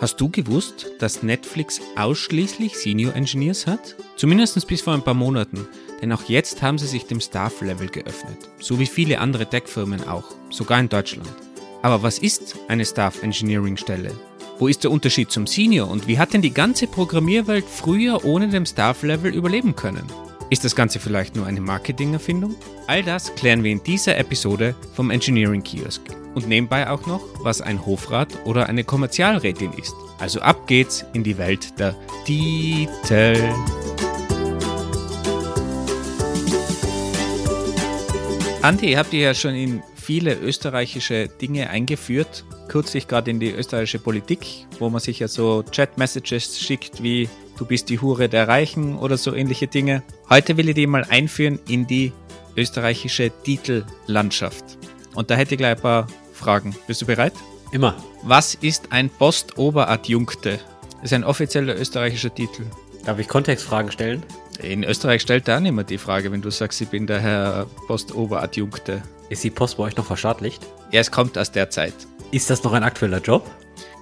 Hast du gewusst, dass Netflix ausschließlich Senior Engineers hat? Zumindest bis vor ein paar Monaten, denn auch jetzt haben sie sich dem Staff-Level geöffnet, so wie viele andere Tech-Firmen auch, sogar in Deutschland. Aber was ist eine Staff Engineering Stelle? Wo ist der Unterschied zum Senior und wie hat denn die ganze Programmierwelt früher ohne dem Staff-Level überleben können? Ist das Ganze vielleicht nur eine Marketingerfindung? All das klären wir in dieser Episode vom Engineering Kiosk. Und nebenbei auch noch, was ein Hofrat oder eine Kommerzialrätin ist. Also ab geht's in die Welt der Titel. Andi, habt ihr ja schon in viele österreichische Dinge eingeführt. Kürzlich gerade in die österreichische Politik, wo man sich ja so Chat-Messages schickt wie du bist die Hure der Reichen oder so ähnliche Dinge. Heute will ich die mal einführen in die österreichische Titellandschaft. Und da hätte ich gleich ein paar Fragen. Bist du bereit? Immer. Was ist ein Postoberadjunkte? Das ist ein offizieller österreichischer Titel. Darf ich Kontextfragen stellen? In Österreich stellt da niemand die Frage, wenn du sagst, ich bin der Herr Postoberadjunkte. Ist die Post bei euch noch verschadlicht? Ja, es kommt aus der Zeit. Ist das noch ein aktueller Job?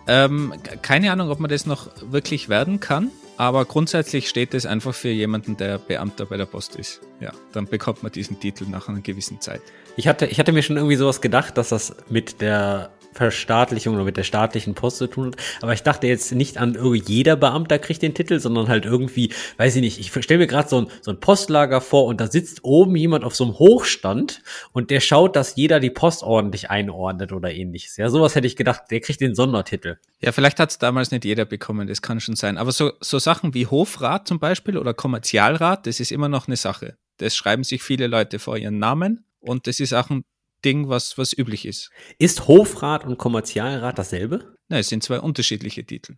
Ähm, keine Ahnung, ob man das noch wirklich werden kann. Aber grundsätzlich steht es einfach für jemanden, der Beamter bei der Post ist. Ja, dann bekommt man diesen Titel nach einer gewissen Zeit. Ich hatte, ich hatte mir schon irgendwie sowas gedacht, dass das mit der Verstaatlichung oder mit der staatlichen Post zu tun hat. Aber ich dachte jetzt nicht an jeder Beamter kriegt den Titel, sondern halt irgendwie, weiß ich nicht, ich stelle mir gerade so ein, so ein Postlager vor und da sitzt oben jemand auf so einem Hochstand und der schaut, dass jeder die Post ordentlich einordnet oder ähnliches. Ja, sowas hätte ich gedacht, der kriegt den Sondertitel. Ja, vielleicht hat es damals nicht jeder bekommen, das kann schon sein. Aber so, so Sachen wie Hofrat zum Beispiel oder Kommerzialrat, das ist immer noch eine Sache. Das schreiben sich viele Leute vor ihren Namen und das ist auch ein Ding, was, was üblich ist. Ist Hofrat und Kommerzialrat dasselbe? Nein, es sind zwei unterschiedliche Titel.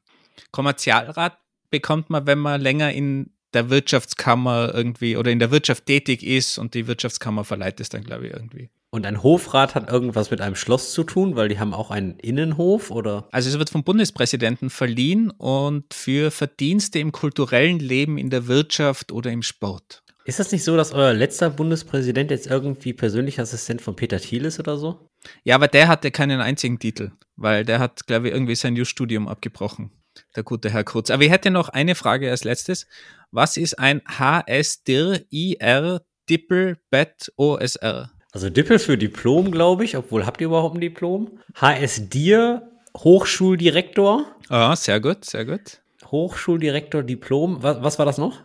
Kommerzialrat bekommt man, wenn man länger in der Wirtschaftskammer irgendwie oder in der Wirtschaft tätig ist und die Wirtschaftskammer verleiht es dann, glaube ich, irgendwie. Und ein Hofrat hat irgendwas mit einem Schloss zu tun, weil die haben auch einen Innenhof oder? Also es wird vom Bundespräsidenten verliehen und für Verdienste im kulturellen Leben, in der Wirtschaft oder im Sport. Ist das nicht so, dass euer letzter Bundespräsident jetzt irgendwie persönlicher Assistent von Peter Thiel ist oder so? Ja, aber der hatte keinen einzigen Titel, weil der hat, glaube ich, irgendwie sein Just-Studium abgebrochen. Der gute Herr Kurz. Aber ich hätte noch eine Frage als letztes. Was ist ein HSDIR Dippel Bet OSR? Also Dippel für Diplom, glaube ich, obwohl habt ihr überhaupt ein Diplom? HSDIR Hochschuldirektor. Ah, sehr gut, sehr gut. Hochschuldirektor Diplom. Was, was war das noch?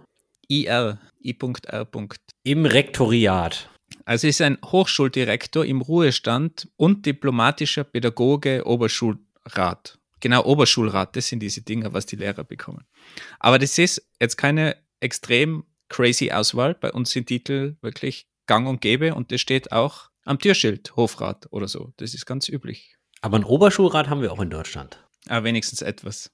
IR. I.R. Im Rektoriat. Also ist ein Hochschuldirektor im Ruhestand und diplomatischer Pädagoge Oberschulrat. Genau, Oberschulrat, das sind diese Dinge, was die Lehrer bekommen. Aber das ist jetzt keine extrem crazy Auswahl. Bei uns sind Titel wirklich gang und gäbe und das steht auch am Türschild, Hofrat oder so. Das ist ganz üblich. Aber ein Oberschulrat haben wir auch in Deutschland. Aber wenigstens etwas.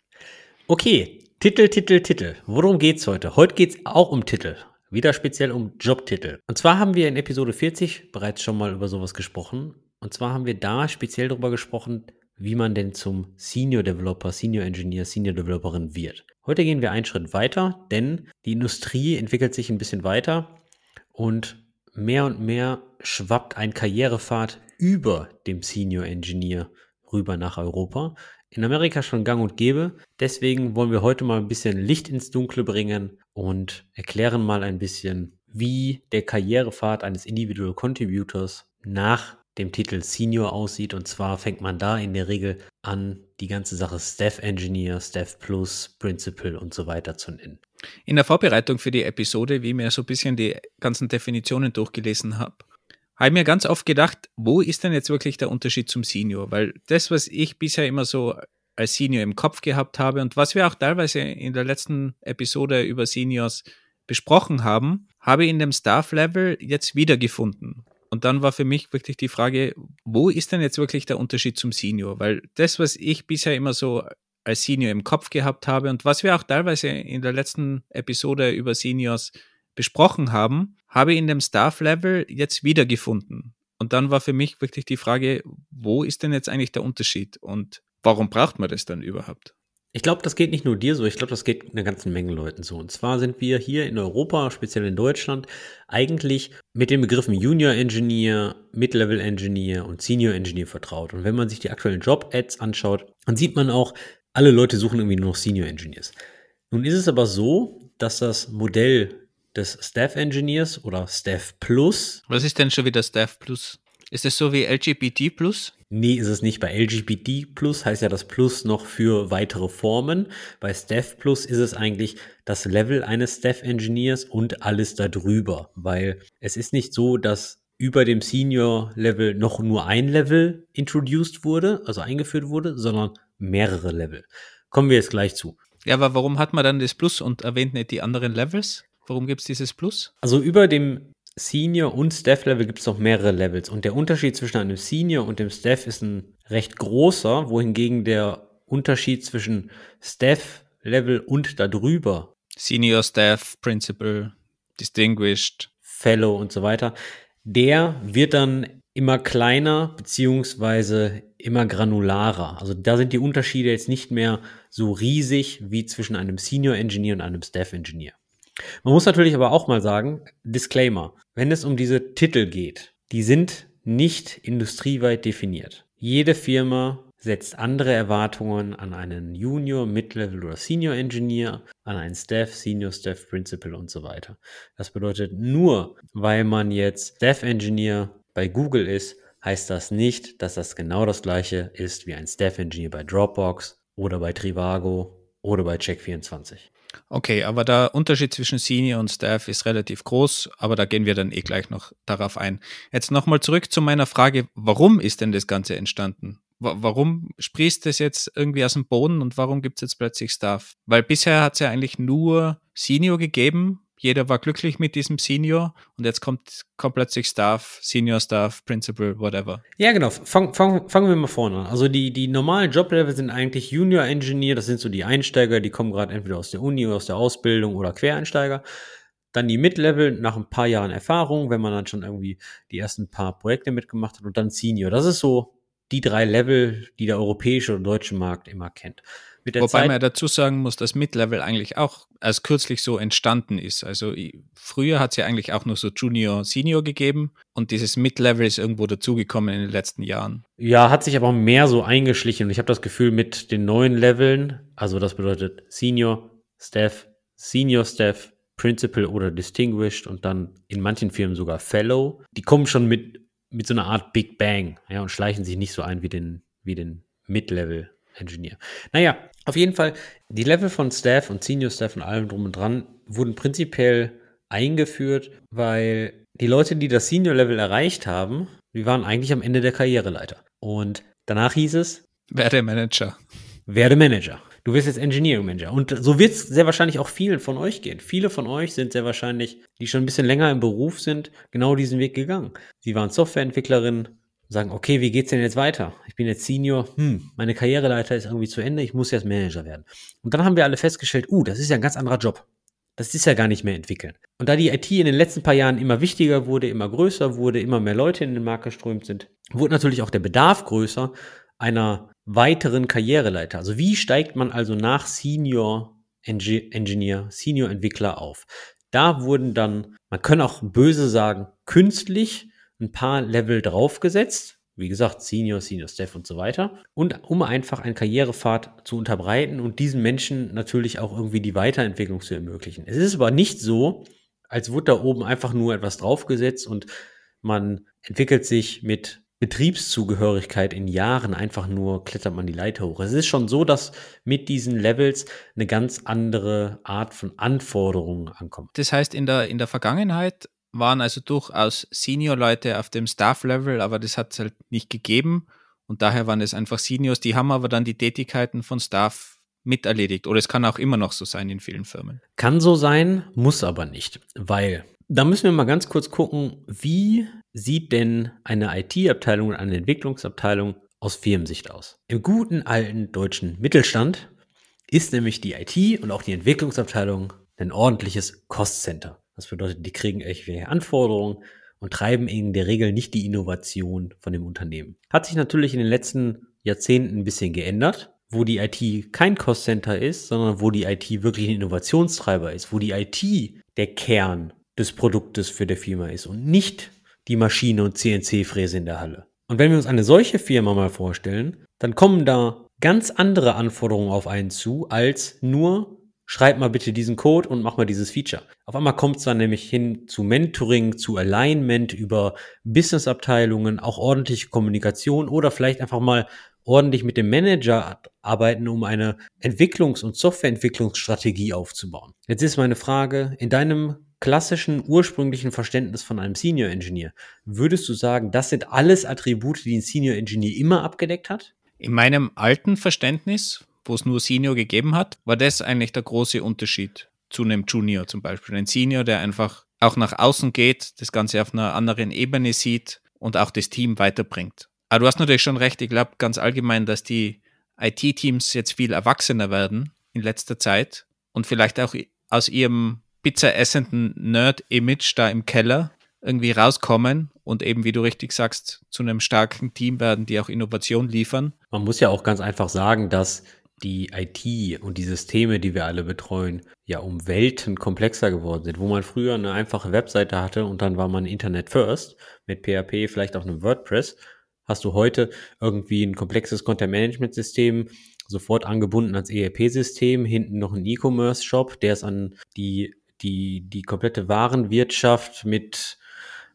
Okay, Titel, Titel, Titel. Worum geht's heute? Heute geht's auch um Titel. Wieder speziell um Jobtitel. Und zwar haben wir in Episode 40 bereits schon mal über sowas gesprochen. Und zwar haben wir da speziell darüber gesprochen, wie man denn zum Senior Developer, Senior Engineer, Senior Developerin wird. Heute gehen wir einen Schritt weiter, denn die Industrie entwickelt sich ein bisschen weiter und mehr und mehr schwappt ein Karrierepfad über dem Senior Engineer rüber nach Europa in Amerika schon gang und gäbe. Deswegen wollen wir heute mal ein bisschen Licht ins Dunkle bringen und erklären mal ein bisschen, wie der Karrierepfad eines Individual Contributors nach dem Titel Senior aussieht. Und zwar fängt man da in der Regel an, die ganze Sache Staff Engineer, Staff Plus, Principal und so weiter zu nennen. In der Vorbereitung für die Episode, wie ich mir so ein bisschen die ganzen Definitionen durchgelesen habe, habe ich mir ganz oft gedacht, wo ist denn jetzt wirklich der Unterschied zum Senior? Weil das, was ich bisher immer so als Senior im Kopf gehabt habe und was wir auch teilweise in der letzten Episode über Seniors besprochen haben, habe ich in dem Staff-Level jetzt wiedergefunden. Und dann war für mich wirklich die Frage, wo ist denn jetzt wirklich der Unterschied zum Senior? Weil das, was ich bisher immer so als Senior im Kopf gehabt habe und was wir auch teilweise in der letzten Episode über Seniors besprochen haben, habe ich in dem Staff-Level jetzt wiedergefunden. Und dann war für mich wirklich die Frage, wo ist denn jetzt eigentlich der Unterschied und warum braucht man das dann überhaupt? Ich glaube, das geht nicht nur dir so, ich glaube, das geht einer ganzen Menge Leuten so. Und zwar sind wir hier in Europa, speziell in Deutschland, eigentlich mit den Begriffen Junior Engineer, Mid-Level Engineer und Senior Engineer vertraut. Und wenn man sich die aktuellen Job-Ads anschaut, dann sieht man auch, alle Leute suchen irgendwie nur noch Senior Engineers. Nun ist es aber so, dass das Modell des Staff Engineers oder Staff Plus. Was ist denn schon wieder Staff Plus? Ist es so wie LGBT Plus? Nee, ist es nicht. Bei LGBT Plus heißt ja das Plus noch für weitere Formen. Bei Staff Plus ist es eigentlich das Level eines Staff Engineers und alles darüber, weil es ist nicht so, dass über dem Senior Level noch nur ein Level introduced wurde, also eingeführt wurde, sondern mehrere Level. Kommen wir jetzt gleich zu. Ja, aber warum hat man dann das Plus und erwähnt nicht die anderen Levels? Warum gibt es dieses Plus? Also über dem Senior und Staff Level gibt es noch mehrere Levels und der Unterschied zwischen einem Senior und dem Staff ist ein recht großer, wohingegen der Unterschied zwischen Staff Level und darüber Senior Staff, Principal, Distinguished, Fellow und so weiter, der wird dann immer kleiner beziehungsweise immer granularer. Also da sind die Unterschiede jetzt nicht mehr so riesig wie zwischen einem Senior Engineer und einem Staff Engineer. Man muss natürlich aber auch mal sagen, Disclaimer, wenn es um diese Titel geht, die sind nicht industrieweit definiert. Jede Firma setzt andere Erwartungen an einen Junior, Mid-Level oder Senior Engineer, an einen Staff, Senior Staff, Principal und so weiter. Das bedeutet nur, weil man jetzt Staff Engineer bei Google ist, heißt das nicht, dass das genau das gleiche ist wie ein Staff Engineer bei Dropbox oder bei Trivago oder bei Check24. Okay, aber der Unterschied zwischen Senior und Staff ist relativ groß, aber da gehen wir dann eh gleich noch darauf ein. Jetzt nochmal zurück zu meiner Frage, warum ist denn das Ganze entstanden? warum sprießt das jetzt irgendwie aus dem Boden und warum gibt es jetzt plötzlich Staff? Weil bisher hat es ja eigentlich nur Senior gegeben, jeder war glücklich mit diesem Senior und jetzt kommt, kommt plötzlich Staff, Senior Staff, Principal, whatever. Ja, genau. Fangen fang, fangen wir mal vorne an. Also die, die normalen Joblevel sind eigentlich Junior Engineer, das sind so die Einsteiger, die kommen gerade entweder aus der Uni oder aus der Ausbildung oder Quereinsteiger. Dann die Mid-Level nach ein paar Jahren Erfahrung, wenn man dann schon irgendwie die ersten paar Projekte mitgemacht hat und dann Senior. Das ist so die drei Level, die der europäische und deutsche Markt immer kennt. Wobei Zeit man ja dazu sagen muss, dass Mid-Level eigentlich auch erst kürzlich so entstanden ist. Also früher hat es ja eigentlich auch nur so Junior, Senior gegeben und dieses Mid-Level ist irgendwo dazugekommen in den letzten Jahren. Ja, hat sich aber mehr so eingeschlichen und ich habe das Gefühl mit den neuen Leveln, also das bedeutet Senior, Staff, Senior Staff, Principal oder Distinguished und dann in manchen Firmen sogar Fellow, die kommen schon mit, mit so einer Art Big Bang ja, und schleichen sich nicht so ein wie den, wie den Mid-Level Engineer. Naja, auf jeden Fall, die Level von Staff und Senior Staff und allem drum und dran wurden prinzipiell eingeführt, weil die Leute, die das Senior Level erreicht haben, die waren eigentlich am Ende der Karriereleiter. Und danach hieß es, werde Manager. Werde Manager. Du wirst jetzt Engineering Manager. Und so wird es sehr wahrscheinlich auch vielen von euch gehen. Viele von euch sind sehr wahrscheinlich, die schon ein bisschen länger im Beruf sind, genau diesen Weg gegangen. Sie waren Softwareentwicklerin, sagen, okay, wie geht's denn jetzt weiter? Ich bin jetzt Senior, hm, meine Karriereleiter ist irgendwie zu Ende, ich muss jetzt Manager werden. Und dann haben wir alle festgestellt, uh, das ist ja ein ganz anderer Job. Das ist ja gar nicht mehr entwickeln. Und da die IT in den letzten paar Jahren immer wichtiger wurde, immer größer wurde, immer mehr Leute in den Markt geströmt sind, wurde natürlich auch der Bedarf größer einer weiteren Karriereleiter. Also wie steigt man also nach Senior Engineer, Senior Entwickler auf? Da wurden dann, man kann auch böse sagen, künstlich ein paar Level draufgesetzt. Wie gesagt, Senior, Senior Staff und so weiter. Und um einfach einen Karrierepfad zu unterbreiten und diesen Menschen natürlich auch irgendwie die Weiterentwicklung zu ermöglichen. Es ist aber nicht so, als wurde da oben einfach nur etwas draufgesetzt und man entwickelt sich mit Betriebszugehörigkeit in Jahren einfach nur klettert man die Leiter hoch. Es ist schon so, dass mit diesen Levels eine ganz andere Art von Anforderungen ankommt. Das heißt, in der, in der Vergangenheit waren also durchaus Senior-Leute auf dem Staff-Level, aber das hat es halt nicht gegeben. Und daher waren es einfach Seniors, die haben aber dann die Tätigkeiten von Staff miterledigt. Oder es kann auch immer noch so sein in vielen Firmen. Kann so sein, muss aber nicht, weil da müssen wir mal ganz kurz gucken, wie sieht denn eine IT-Abteilung und eine Entwicklungsabteilung aus Firmensicht aus? Im guten alten deutschen Mittelstand ist nämlich die IT und auch die Entwicklungsabteilung ein ordentliches Cost-Center. Das bedeutet, die kriegen irgendwelche Anforderungen und treiben in der Regel nicht die Innovation von dem Unternehmen. Hat sich natürlich in den letzten Jahrzehnten ein bisschen geändert, wo die IT kein Cost Center ist, sondern wo die IT wirklich ein Innovationstreiber ist, wo die IT der Kern des Produktes für der Firma ist und nicht die Maschine und CNC-Fräse in der Halle. Und wenn wir uns eine solche Firma mal vorstellen, dann kommen da ganz andere Anforderungen auf einen zu, als nur schreib mal bitte diesen Code und mach mal dieses Feature. Auf einmal kommt es dann nämlich hin zu Mentoring, zu Alignment über Businessabteilungen, auch ordentliche Kommunikation oder vielleicht einfach mal ordentlich mit dem Manager arbeiten, um eine Entwicklungs- und Softwareentwicklungsstrategie aufzubauen. Jetzt ist meine Frage, in deinem klassischen ursprünglichen Verständnis von einem Senior Engineer, würdest du sagen, das sind alles Attribute, die ein Senior Engineer immer abgedeckt hat? In meinem alten Verständnis, wo es nur Senior gegeben hat, war das eigentlich der große Unterschied zu einem Junior zum Beispiel. Ein Senior, der einfach auch nach außen geht, das Ganze auf einer anderen Ebene sieht und auch das Team weiterbringt. Aber du hast natürlich schon recht, ich glaube ganz allgemein, dass die IT-Teams jetzt viel erwachsener werden in letzter Zeit und vielleicht auch aus ihrem pizza-essenden Nerd-Image da im Keller irgendwie rauskommen und eben, wie du richtig sagst, zu einem starken Team werden, die auch Innovation liefern. Man muss ja auch ganz einfach sagen, dass die IT und die Systeme, die wir alle betreuen, ja um Welten komplexer geworden sind. Wo man früher eine einfache Webseite hatte und dann war man Internet First mit PHP, vielleicht auch einem WordPress, hast du heute irgendwie ein komplexes Content-Management-System sofort angebunden ans ERP-System, hinten noch ein E-Commerce-Shop, der es an die, die, die komplette Warenwirtschaft mit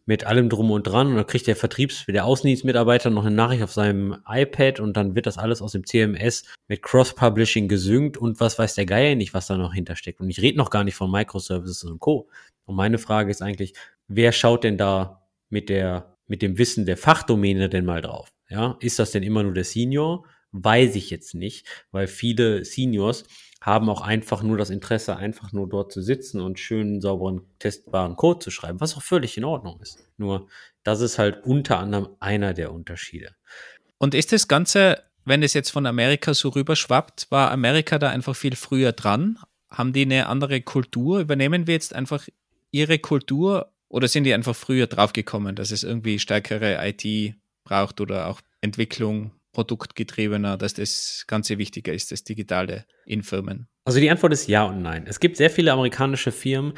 mit allem drum und dran und dann kriegt der Vertriebs-, der Außendienstmitarbeiter noch eine Nachricht auf seinem iPad und dann wird das alles aus dem CMS mit Cross-Publishing gesynkt und was weiß der Geier nicht, was da noch hintersteckt. Und ich rede noch gar nicht von Microservices und Co. Und meine Frage ist eigentlich, wer schaut denn da mit der, mit dem Wissen der Fachdomäne denn mal drauf? Ja, ist das denn immer nur der Senior? Weiß ich jetzt nicht, weil viele Seniors haben auch einfach nur das Interesse, einfach nur dort zu sitzen und schönen, sauberen, testbaren Code zu schreiben, was auch völlig in Ordnung ist. Nur, das ist halt unter anderem einer der Unterschiede. Und ist das Ganze, wenn es jetzt von Amerika so rüberschwappt, war Amerika da einfach viel früher dran? Haben die eine andere Kultur? Übernehmen wir jetzt einfach ihre Kultur oder sind die einfach früher draufgekommen, dass es irgendwie stärkere IT braucht oder auch Entwicklung produktgetriebener, dass das Ganze wichtiger ist, das Digitale in Firmen? Also die Antwort ist ja und nein. Es gibt sehr viele amerikanische Firmen,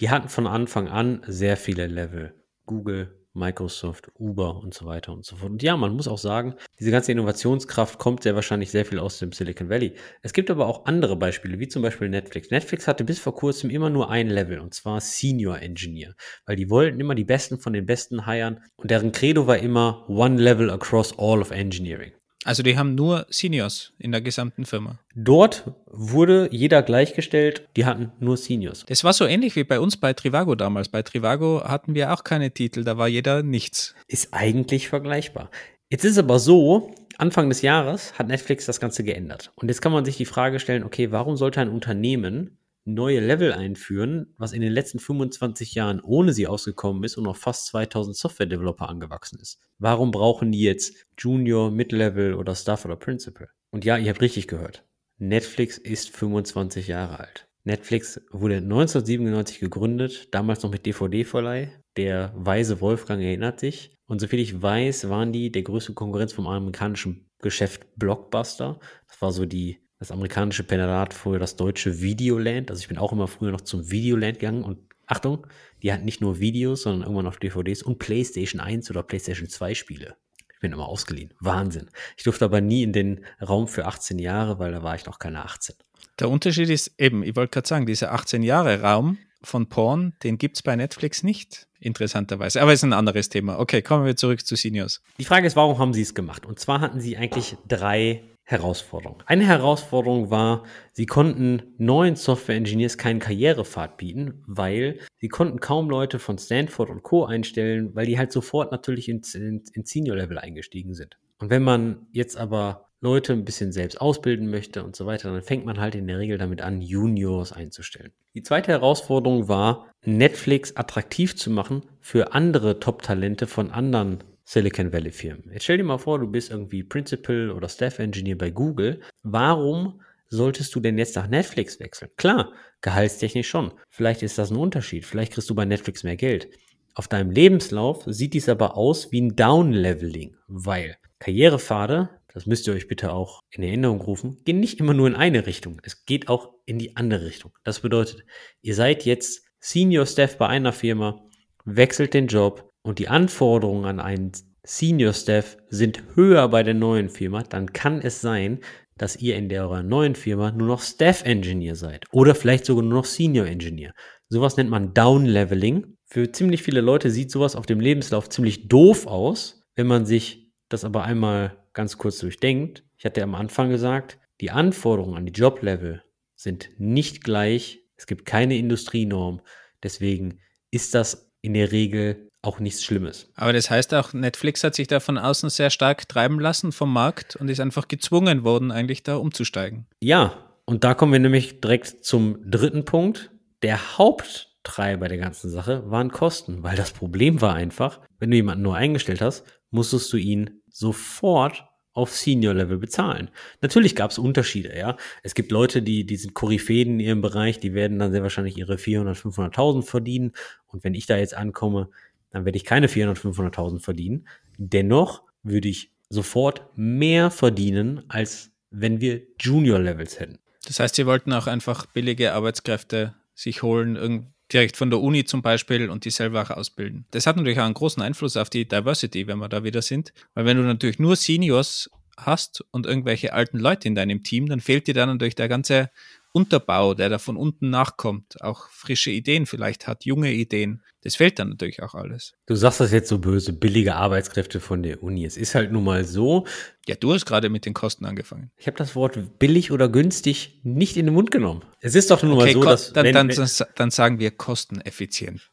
die hatten von Anfang an sehr viele Level. Google, Microsoft, Uber und so weiter und so fort. Und ja, man muss auch sagen, diese ganze Innovationskraft kommt sehr wahrscheinlich sehr viel aus dem Silicon Valley. Es gibt aber auch andere Beispiele, wie zum Beispiel Netflix. Netflix hatte bis vor kurzem immer nur ein Level und zwar Senior Engineer, weil die wollten immer die Besten von den Besten heiern und deren Credo war immer One Level across all of Engineering. Also die haben nur Seniors in der gesamten Firma. Dort wurde jeder gleichgestellt, die hatten nur Seniors. Das war so ähnlich wie bei uns bei Trivago damals. Bei Trivago hatten wir auch keine Titel, da war jeder nichts. Ist eigentlich vergleichbar. Jetzt ist aber so, Anfang des Jahres hat Netflix das Ganze geändert. Und jetzt kann man sich die Frage stellen, okay, warum sollte ein Unternehmen neue Level einführen, was in den letzten 25 Jahren ohne sie ausgekommen ist und auf fast 2000 Software-Developer angewachsen ist. Warum brauchen die jetzt Junior, Mid-Level oder Staff oder Principal? Und ja, ihr habt richtig gehört. Netflix ist 25 Jahre alt. Netflix wurde 1997 gegründet, damals noch mit DVD-Verleih. Der weise Wolfgang erinnert sich. Und soviel ich weiß, waren die der größte Konkurrenz vom amerikanischen Geschäft Blockbuster. Das war so die das amerikanische Penat früher das deutsche Videoland. Also ich bin auch immer früher noch zum Videoland gegangen und Achtung, die hatten nicht nur Videos, sondern irgendwann noch DVDs und PlayStation 1 oder PlayStation 2 Spiele. Ich bin immer ausgeliehen. Wahnsinn. Ich durfte aber nie in den Raum für 18 Jahre, weil da war ich noch keine 18. Der Unterschied ist eben, ich wollte gerade sagen, dieser 18 Jahre Raum von Porn, den gibt es bei Netflix nicht, interessanterweise. Aber ist ein anderes Thema. Okay, kommen wir zurück zu Seniors. Die Frage ist, warum haben sie es gemacht? Und zwar hatten sie eigentlich drei Herausforderung. Eine Herausforderung war, sie konnten neuen Software-Engineers keinen Karrierepfad bieten, weil sie konnten kaum Leute von Stanford und Co. einstellen, weil die halt sofort natürlich ins, ins, ins Senior-Level eingestiegen sind. Und wenn man jetzt aber Leute ein bisschen selbst ausbilden möchte und so weiter, dann fängt man halt in der Regel damit an, Juniors einzustellen. Die zweite Herausforderung war, Netflix attraktiv zu machen für andere Top-Talente von anderen Silicon Valley Firmen. Jetzt stell dir mal vor, du bist irgendwie Principal oder Staff Engineer bei Google. Warum solltest du denn jetzt nach Netflix wechseln? Klar, gehaltstechnisch schon. Vielleicht ist das ein Unterschied. Vielleicht kriegst du bei Netflix mehr Geld. Auf deinem Lebenslauf sieht dies aber aus wie ein Downleveling, weil Karrierepfade, das müsst ihr euch bitte auch in Erinnerung rufen, gehen nicht immer nur in eine Richtung. Es geht auch in die andere Richtung. Das bedeutet, ihr seid jetzt Senior Staff bei einer Firma, wechselt den Job, und die Anforderungen an einen Senior Staff sind höher bei der neuen Firma, dann kann es sein, dass ihr in der eurer neuen Firma nur noch Staff Engineer seid oder vielleicht sogar nur noch Senior Engineer. Sowas nennt man Downleveling. Für ziemlich viele Leute sieht sowas auf dem Lebenslauf ziemlich doof aus, wenn man sich das aber einmal ganz kurz durchdenkt. Ich hatte am Anfang gesagt, die Anforderungen an die Joblevel sind nicht gleich. Es gibt keine Industrienorm. Deswegen ist das in der Regel auch nichts Schlimmes. Aber das heißt auch, Netflix hat sich da von außen sehr stark treiben lassen vom Markt und ist einfach gezwungen worden, eigentlich da umzusteigen. Ja, und da kommen wir nämlich direkt zum dritten Punkt. Der Haupttreiber der ganzen Sache waren Kosten, weil das Problem war einfach, wenn du jemanden nur eingestellt hast, musstest du ihn sofort auf Senior-Level bezahlen. Natürlich gab es Unterschiede, ja. Es gibt Leute, die, die sind Koryphäen in ihrem Bereich, die werden dann sehr wahrscheinlich ihre 400, 500.000 verdienen. Und wenn ich da jetzt ankomme, dann werde ich keine 400, 500.000 verdienen. Dennoch würde ich sofort mehr verdienen, als wenn wir Junior-Levels hätten. Das heißt, sie wollten auch einfach billige Arbeitskräfte sich holen, direkt von der Uni zum Beispiel und die selber auch ausbilden. Das hat natürlich auch einen großen Einfluss auf die Diversity, wenn wir da wieder sind. Weil wenn du natürlich nur Seniors hast und irgendwelche alten Leute in deinem Team, dann fehlt dir dann natürlich der ganze Unterbau, der da von unten nachkommt, auch frische Ideen vielleicht hat, junge Ideen. Das fehlt dann natürlich auch alles. Du sagst das jetzt so böse, billige Arbeitskräfte von der Uni. Es ist halt nun mal so. Ja, du hast gerade mit den Kosten angefangen. Ich habe das Wort billig oder günstig nicht in den Mund genommen. Es ist doch nun okay, mal so, dass. Dann, wenn, dann, wenn, dann sagen wir kosteneffizient.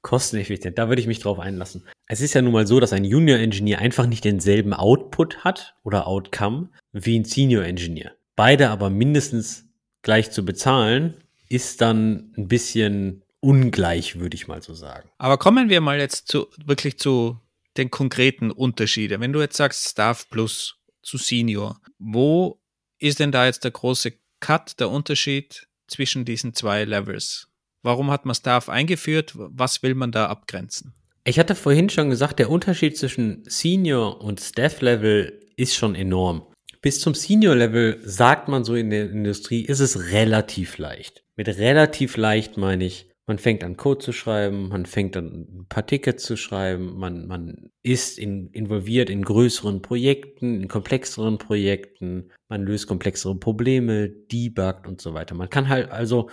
Kosteneffizient, da würde ich mich drauf einlassen. Es ist ja nun mal so, dass ein Junior Engineer einfach nicht denselben Output hat oder Outcome wie ein Senior Engineer. Beide aber mindestens gleich zu bezahlen, ist dann ein bisschen ungleich, würde ich mal so sagen. Aber kommen wir mal jetzt zu, wirklich zu den konkreten Unterschieden. Wenn du jetzt sagst Staff Plus zu Senior, wo ist denn da jetzt der große Cut, der Unterschied zwischen diesen zwei Levels? Warum hat man Staff eingeführt? Was will man da abgrenzen? Ich hatte vorhin schon gesagt, der Unterschied zwischen Senior und Staff Level ist schon enorm. Bis zum Senior-Level sagt man so in der Industrie, ist es relativ leicht. Mit relativ leicht meine ich, man fängt an Code zu schreiben, man fängt an ein paar Tickets zu schreiben, man, man ist in, involviert in größeren Projekten, in komplexeren Projekten, man löst komplexere Probleme, debuggt und so weiter. Man kann halt also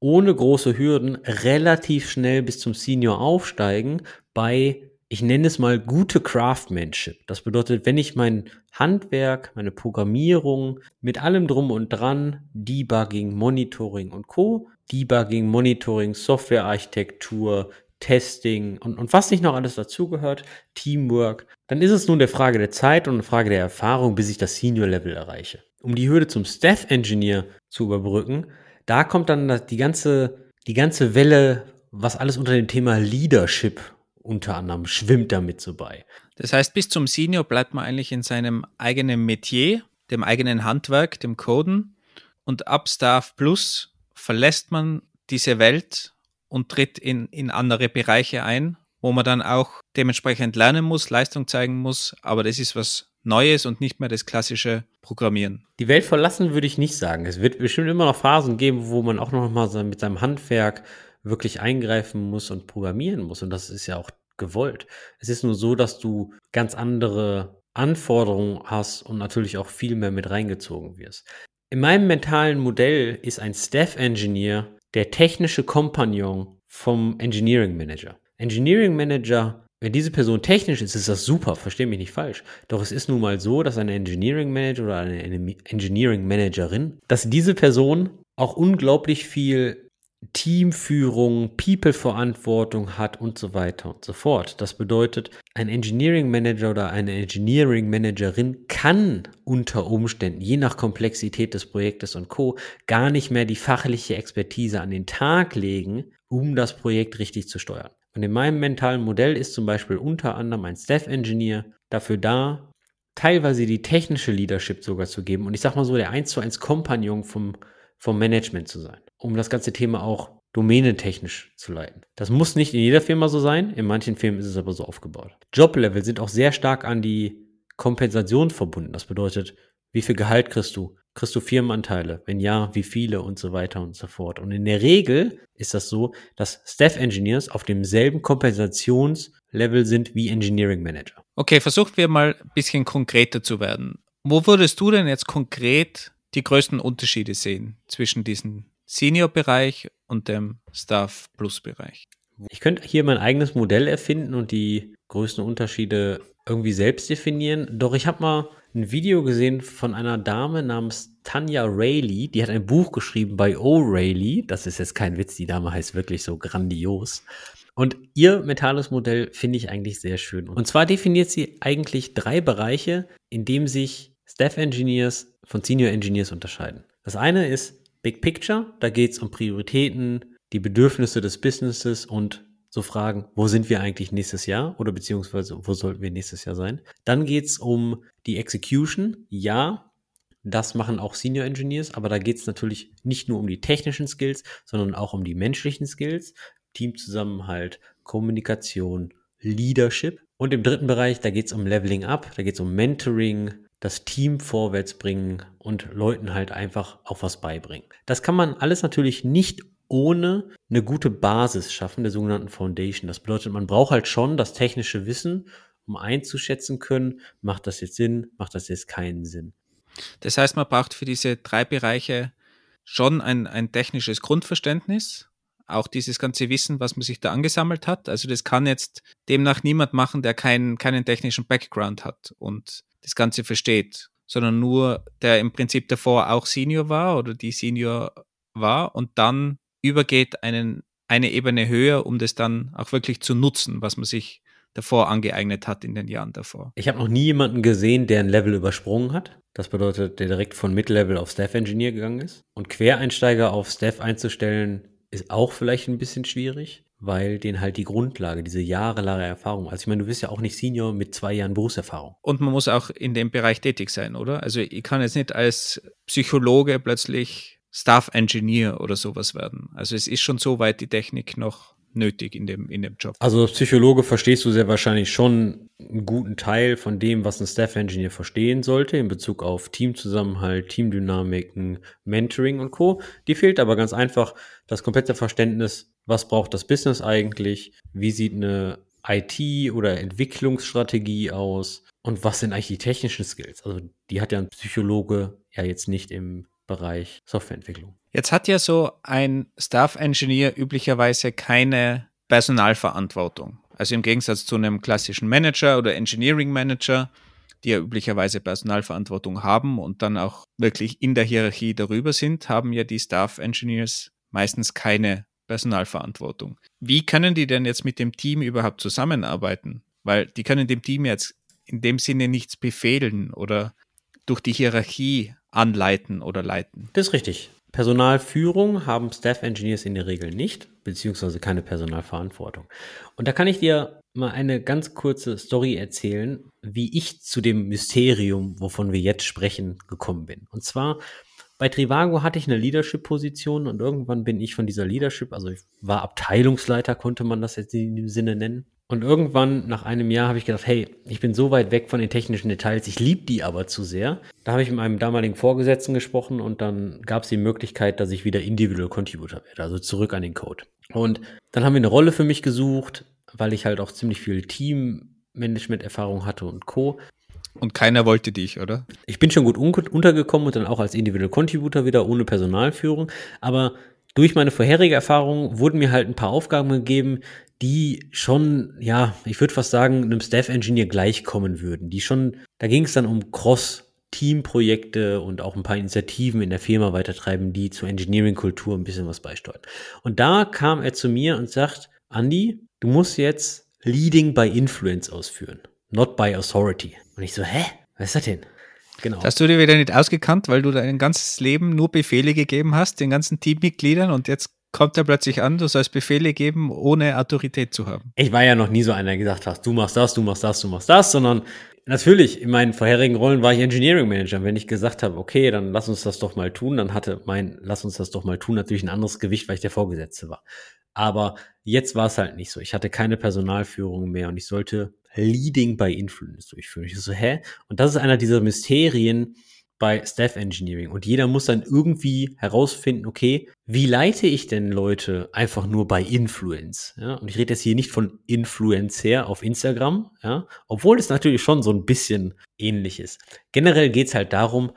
ohne große Hürden relativ schnell bis zum Senior aufsteigen bei ich nenne es mal gute Craftsmanship. Das bedeutet, wenn ich mein Handwerk, meine Programmierung mit allem drum und dran, Debugging, Monitoring und Co., Debugging, Monitoring, Softwarearchitektur, Testing und, und was nicht noch alles dazugehört, Teamwork, dann ist es nun der Frage der Zeit und eine Frage der Erfahrung, bis ich das Senior-Level erreiche. Um die Hürde zum Staff-Engineer zu überbrücken, da kommt dann die ganze, die ganze Welle, was alles unter dem Thema Leadership unter anderem schwimmt damit so bei. Das heißt, bis zum Senior bleibt man eigentlich in seinem eigenen Metier, dem eigenen Handwerk, dem Coden. Und ab Staff Plus verlässt man diese Welt und tritt in, in andere Bereiche ein, wo man dann auch dementsprechend lernen muss, Leistung zeigen muss. Aber das ist was Neues und nicht mehr das klassische Programmieren. Die Welt verlassen würde ich nicht sagen. Es wird bestimmt immer noch Phasen geben, wo man auch noch mal mit seinem Handwerk wirklich eingreifen muss und programmieren muss. Und das ist ja auch gewollt. Es ist nur so, dass du ganz andere Anforderungen hast und natürlich auch viel mehr mit reingezogen wirst. In meinem mentalen Modell ist ein Staff Engineer der technische Kompagnon vom Engineering Manager. Engineering Manager, wenn diese Person technisch ist, ist das super, verstehe mich nicht falsch. Doch es ist nun mal so, dass ein Engineering Manager oder eine Engineering Managerin, dass diese Person auch unglaublich viel Teamführung, People-Verantwortung hat und so weiter und so fort. Das bedeutet, ein Engineering Manager oder eine Engineering Managerin kann unter Umständen, je nach Komplexität des Projektes und Co., gar nicht mehr die fachliche Expertise an den Tag legen, um das Projekt richtig zu steuern. Und in meinem mentalen Modell ist zum Beispiel unter anderem ein Staff Engineer dafür da, teilweise die technische Leadership sogar zu geben und ich sag mal so der 1 zu 1 Kompagnon vom vom Management zu sein, um das ganze Thema auch domänentechnisch zu leiten. Das muss nicht in jeder Firma so sein, in manchen Firmen ist es aber so aufgebaut. Joblevel sind auch sehr stark an die Kompensation verbunden. Das bedeutet, wie viel Gehalt kriegst du? Kriegst du Firmenanteile? Wenn ja, wie viele und so weiter und so fort. Und in der Regel ist das so, dass Staff Engineers auf demselben Kompensationslevel sind wie Engineering Manager. Okay, versuchen wir mal ein bisschen konkreter zu werden. Wo würdest du denn jetzt konkret die größten Unterschiede sehen zwischen diesem Senior-Bereich und dem Staff Plus-Bereich? Ich könnte hier mein eigenes Modell erfinden und die größten Unterschiede irgendwie selbst definieren. Doch ich habe mal ein Video gesehen von einer Dame namens Tanya Rayleigh. Die hat ein Buch geschrieben bei O'Reilly. Das ist jetzt kein Witz, die Dame heißt wirklich so grandios. Und ihr mentales Modell finde ich eigentlich sehr schön. Und zwar definiert sie eigentlich drei Bereiche, in denen sich Staff Engineers von Senior Engineers unterscheiden. Das eine ist Big Picture, da geht es um Prioritäten, die Bedürfnisse des Businesses und so Fragen, wo sind wir eigentlich nächstes Jahr oder beziehungsweise wo sollten wir nächstes Jahr sein. Dann geht es um die Execution. Ja, das machen auch Senior Engineers, aber da geht es natürlich nicht nur um die technischen Skills, sondern auch um die menschlichen Skills, Teamzusammenhalt, Kommunikation, Leadership. Und im dritten Bereich, da geht es um Leveling Up, da geht es um Mentoring, das Team vorwärts bringen und Leuten halt einfach auch was beibringen. Das kann man alles natürlich nicht ohne eine gute Basis schaffen, der sogenannten Foundation. Das bedeutet, man braucht halt schon das technische Wissen, um einzuschätzen können, macht das jetzt Sinn, macht das jetzt keinen Sinn. Das heißt, man braucht für diese drei Bereiche schon ein, ein technisches Grundverständnis, auch dieses ganze Wissen, was man sich da angesammelt hat. Also das kann jetzt demnach niemand machen, der keinen, keinen technischen Background hat und das Ganze versteht, sondern nur der im Prinzip davor auch Senior war oder die Senior war und dann übergeht einen, eine Ebene höher, um das dann auch wirklich zu nutzen, was man sich davor angeeignet hat in den Jahren davor. Ich habe noch nie jemanden gesehen, der ein Level übersprungen hat. Das bedeutet, der direkt von Mid-Level auf Staff Engineer gegangen ist. Und Quereinsteiger auf Staff einzustellen, ist auch vielleicht ein bisschen schwierig, weil den halt die Grundlage, diese jahrelange Erfahrung. Also ich meine, du bist ja auch nicht Senior mit zwei Jahren Berufserfahrung. Und man muss auch in dem Bereich tätig sein, oder? Also ich kann jetzt nicht als Psychologe plötzlich Staff Engineer oder sowas werden. Also es ist schon so weit die Technik noch nötig in dem, in dem Job. Also als Psychologe verstehst du sehr wahrscheinlich schon einen guten Teil von dem, was ein Staff Engineer verstehen sollte in Bezug auf Teamzusammenhalt, Teamdynamiken, Mentoring und Co. Die fehlt aber ganz einfach das komplette Verständnis, was braucht das Business eigentlich, wie sieht eine IT oder Entwicklungsstrategie aus und was sind eigentlich die technischen Skills. Also die hat ja ein Psychologe ja jetzt nicht im Bereich Softwareentwicklung. Jetzt hat ja so ein Staff Engineer üblicherweise keine Personalverantwortung. Also im Gegensatz zu einem klassischen Manager oder Engineering Manager, die ja üblicherweise Personalverantwortung haben und dann auch wirklich in der Hierarchie darüber sind, haben ja die Staff Engineers meistens keine Personalverantwortung. Wie können die denn jetzt mit dem Team überhaupt zusammenarbeiten? Weil die können dem Team jetzt in dem Sinne nichts befehlen oder durch die Hierarchie anleiten oder leiten. Das ist richtig. Personalführung haben Staff Engineers in der Regel nicht, beziehungsweise keine Personalverantwortung. Und da kann ich dir mal eine ganz kurze Story erzählen, wie ich zu dem Mysterium, wovon wir jetzt sprechen, gekommen bin. Und zwar bei Trivago hatte ich eine Leadership-Position und irgendwann bin ich von dieser Leadership, also ich war Abteilungsleiter, konnte man das jetzt in dem Sinne nennen, und irgendwann nach einem Jahr habe ich gedacht, hey, ich bin so weit weg von den technischen Details, ich liebe die aber zu sehr. Da habe ich mit meinem damaligen Vorgesetzten gesprochen und dann gab es die Möglichkeit, dass ich wieder Individual Contributor werde, also zurück an den Code. Und dann haben wir eine Rolle für mich gesucht, weil ich halt auch ziemlich viel Teammanagement-Erfahrung hatte und Co. Und keiner wollte dich, oder? Ich bin schon gut untergekommen und dann auch als Individual Contributor wieder ohne Personalführung. Aber durch meine vorherige Erfahrung wurden mir halt ein paar Aufgaben gegeben, die schon, ja, ich würde fast sagen, einem Staff-Engineer gleichkommen würden. Die schon, da ging es dann um Cross-Team-Projekte und auch ein paar Initiativen in der Firma weitertreiben, die zur Engineering-Kultur ein bisschen was beisteuern. Und da kam er zu mir und sagt, Andy, du musst jetzt Leading by Influence ausführen, not by Authority. Und ich so, hä? Was ist das denn? Genau. hast du dir wieder nicht ausgekannt, weil du dein ganzes Leben nur Befehle gegeben hast, den ganzen Teammitgliedern und jetzt kommt er plötzlich an, du sollst Befehle geben, ohne Autorität zu haben. Ich war ja noch nie so einer, der gesagt hat, du machst das, du machst das, du machst das, sondern natürlich, in meinen vorherigen Rollen war ich Engineering Manager. Wenn ich gesagt habe, okay, dann lass uns das doch mal tun, dann hatte mein Lass uns das doch mal tun natürlich ein anderes Gewicht, weil ich der Vorgesetzte war. Aber jetzt war es halt nicht so. Ich hatte keine Personalführung mehr und ich sollte Leading by Influence durchführen. Ich so, hä? Und das ist einer dieser Mysterien, bei Staff Engineering und jeder muss dann irgendwie herausfinden, okay, wie leite ich denn Leute einfach nur bei Influence? Ja, und ich rede jetzt hier nicht von Influencer auf Instagram, ja, obwohl es natürlich schon so ein bisschen ähnlich ist. Generell geht es halt darum,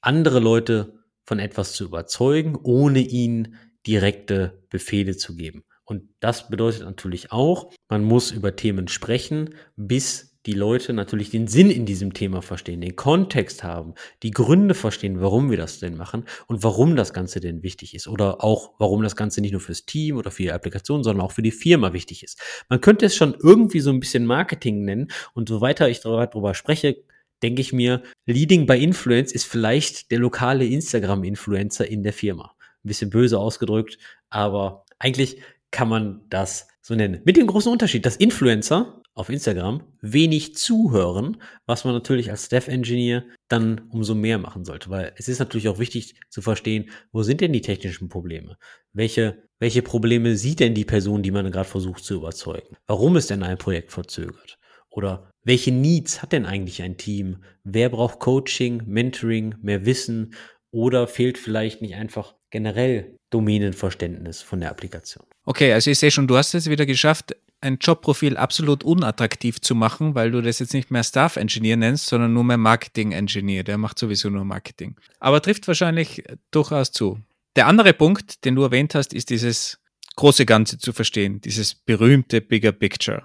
andere Leute von etwas zu überzeugen, ohne ihnen direkte Befehle zu geben. Und das bedeutet natürlich auch, man muss über Themen sprechen, bis die Leute natürlich den Sinn in diesem Thema verstehen, den Kontext haben, die Gründe verstehen, warum wir das denn machen und warum das Ganze denn wichtig ist oder auch warum das Ganze nicht nur fürs Team oder für die Applikation, sondern auch für die Firma wichtig ist. Man könnte es schon irgendwie so ein bisschen Marketing nennen und so weiter ich darüber spreche, denke ich mir, Leading by Influence ist vielleicht der lokale Instagram-Influencer in der Firma. Ein bisschen böse ausgedrückt, aber eigentlich kann man das so nennen. Mit dem großen Unterschied, dass Influencer auf Instagram wenig zuhören, was man natürlich als Staff Engineer dann umso mehr machen sollte, weil es ist natürlich auch wichtig zu verstehen, wo sind denn die technischen Probleme? Welche, welche Probleme sieht denn die Person, die man gerade versucht zu überzeugen? Warum ist denn ein Projekt verzögert? Oder welche Needs hat denn eigentlich ein Team? Wer braucht Coaching, Mentoring, mehr Wissen? Oder fehlt vielleicht nicht einfach generell Domänenverständnis von der Applikation? Okay, also ich sehe schon, du hast es wieder geschafft, ein Jobprofil absolut unattraktiv zu machen, weil du das jetzt nicht mehr Staff Engineer nennst, sondern nur mehr Marketing Engineer. Der macht sowieso nur Marketing. Aber trifft wahrscheinlich durchaus zu. Der andere Punkt, den du erwähnt hast, ist dieses große Ganze zu verstehen, dieses berühmte Bigger Picture.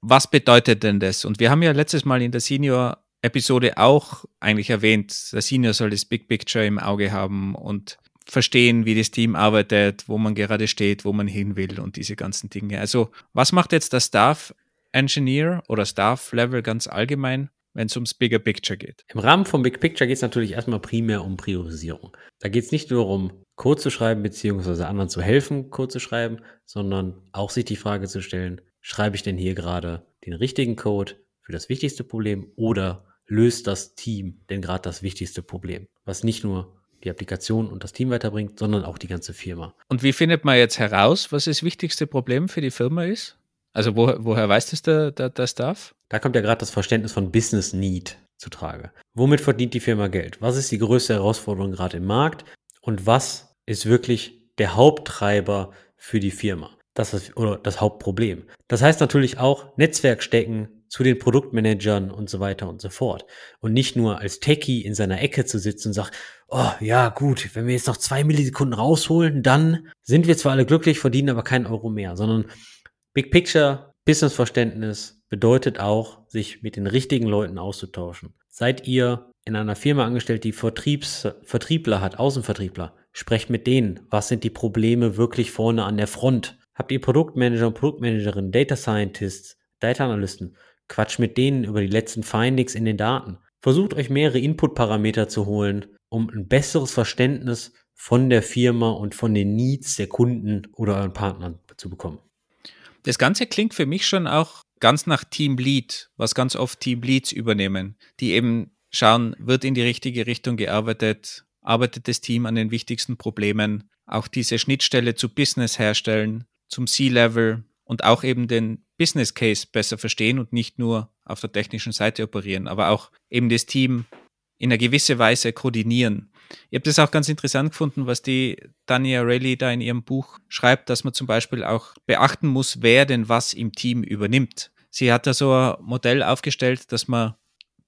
Was bedeutet denn das? Und wir haben ja letztes Mal in der Senior Episode auch eigentlich erwähnt, der Senior soll das Big Picture im Auge haben und verstehen, wie das Team arbeitet, wo man gerade steht, wo man hin will und diese ganzen Dinge. Also was macht jetzt der Staff Engineer oder Staff Level ganz allgemein, wenn es ums Bigger Picture geht? Im Rahmen vom Big Picture geht es natürlich erstmal primär um Priorisierung. Da geht es nicht nur um Code zu schreiben, beziehungsweise anderen zu helfen, Code zu schreiben, sondern auch sich die Frage zu stellen, schreibe ich denn hier gerade den richtigen Code für das wichtigste Problem oder löst das Team denn gerade das wichtigste Problem, was nicht nur die Applikation und das Team weiterbringt, sondern auch die ganze Firma. Und wie findet man jetzt heraus, was das wichtigste Problem für die Firma ist? Also wo, woher weiß das der, der, der Staff? Da kommt ja gerade das Verständnis von Business Need zu Trage. Womit verdient die Firma Geld? Was ist die größte Herausforderung gerade im Markt? Und was ist wirklich der Haupttreiber für die Firma? Das ist, oder das Hauptproblem. Das heißt natürlich auch Netzwerk stecken, zu den Produktmanagern und so weiter und so fort. Und nicht nur als Techie in seiner Ecke zu sitzen und sagt, oh ja gut, wenn wir jetzt noch zwei Millisekunden rausholen, dann sind wir zwar alle glücklich, verdienen aber keinen Euro mehr, sondern Big Picture, Businessverständnis bedeutet auch, sich mit den richtigen Leuten auszutauschen. Seid ihr in einer Firma angestellt, die Vertriebs, Vertriebler hat, Außenvertriebler, sprecht mit denen. Was sind die Probleme wirklich vorne an der Front? Habt ihr Produktmanager und Produktmanagerinnen, Data Scientists, Data Analysten? Quatsch mit denen über die letzten Findings in den Daten. Versucht euch mehrere Input-Parameter zu holen, um ein besseres Verständnis von der Firma und von den Needs der Kunden oder euren Partnern zu bekommen. Das Ganze klingt für mich schon auch ganz nach Team Lead, was ganz oft Team Leads übernehmen, die eben schauen, wird in die richtige Richtung gearbeitet, arbeitet das Team an den wichtigsten Problemen, auch diese Schnittstelle zu Business herstellen, zum C-Level und auch eben den Business Case besser verstehen und nicht nur auf der technischen Seite operieren, aber auch eben das Team in einer gewissen Weise koordinieren. Ich habe das auch ganz interessant gefunden, was die Dania Rayleigh da in ihrem Buch schreibt, dass man zum Beispiel auch beachten muss, wer denn was im Team übernimmt. Sie hat da so ein Modell aufgestellt, dass man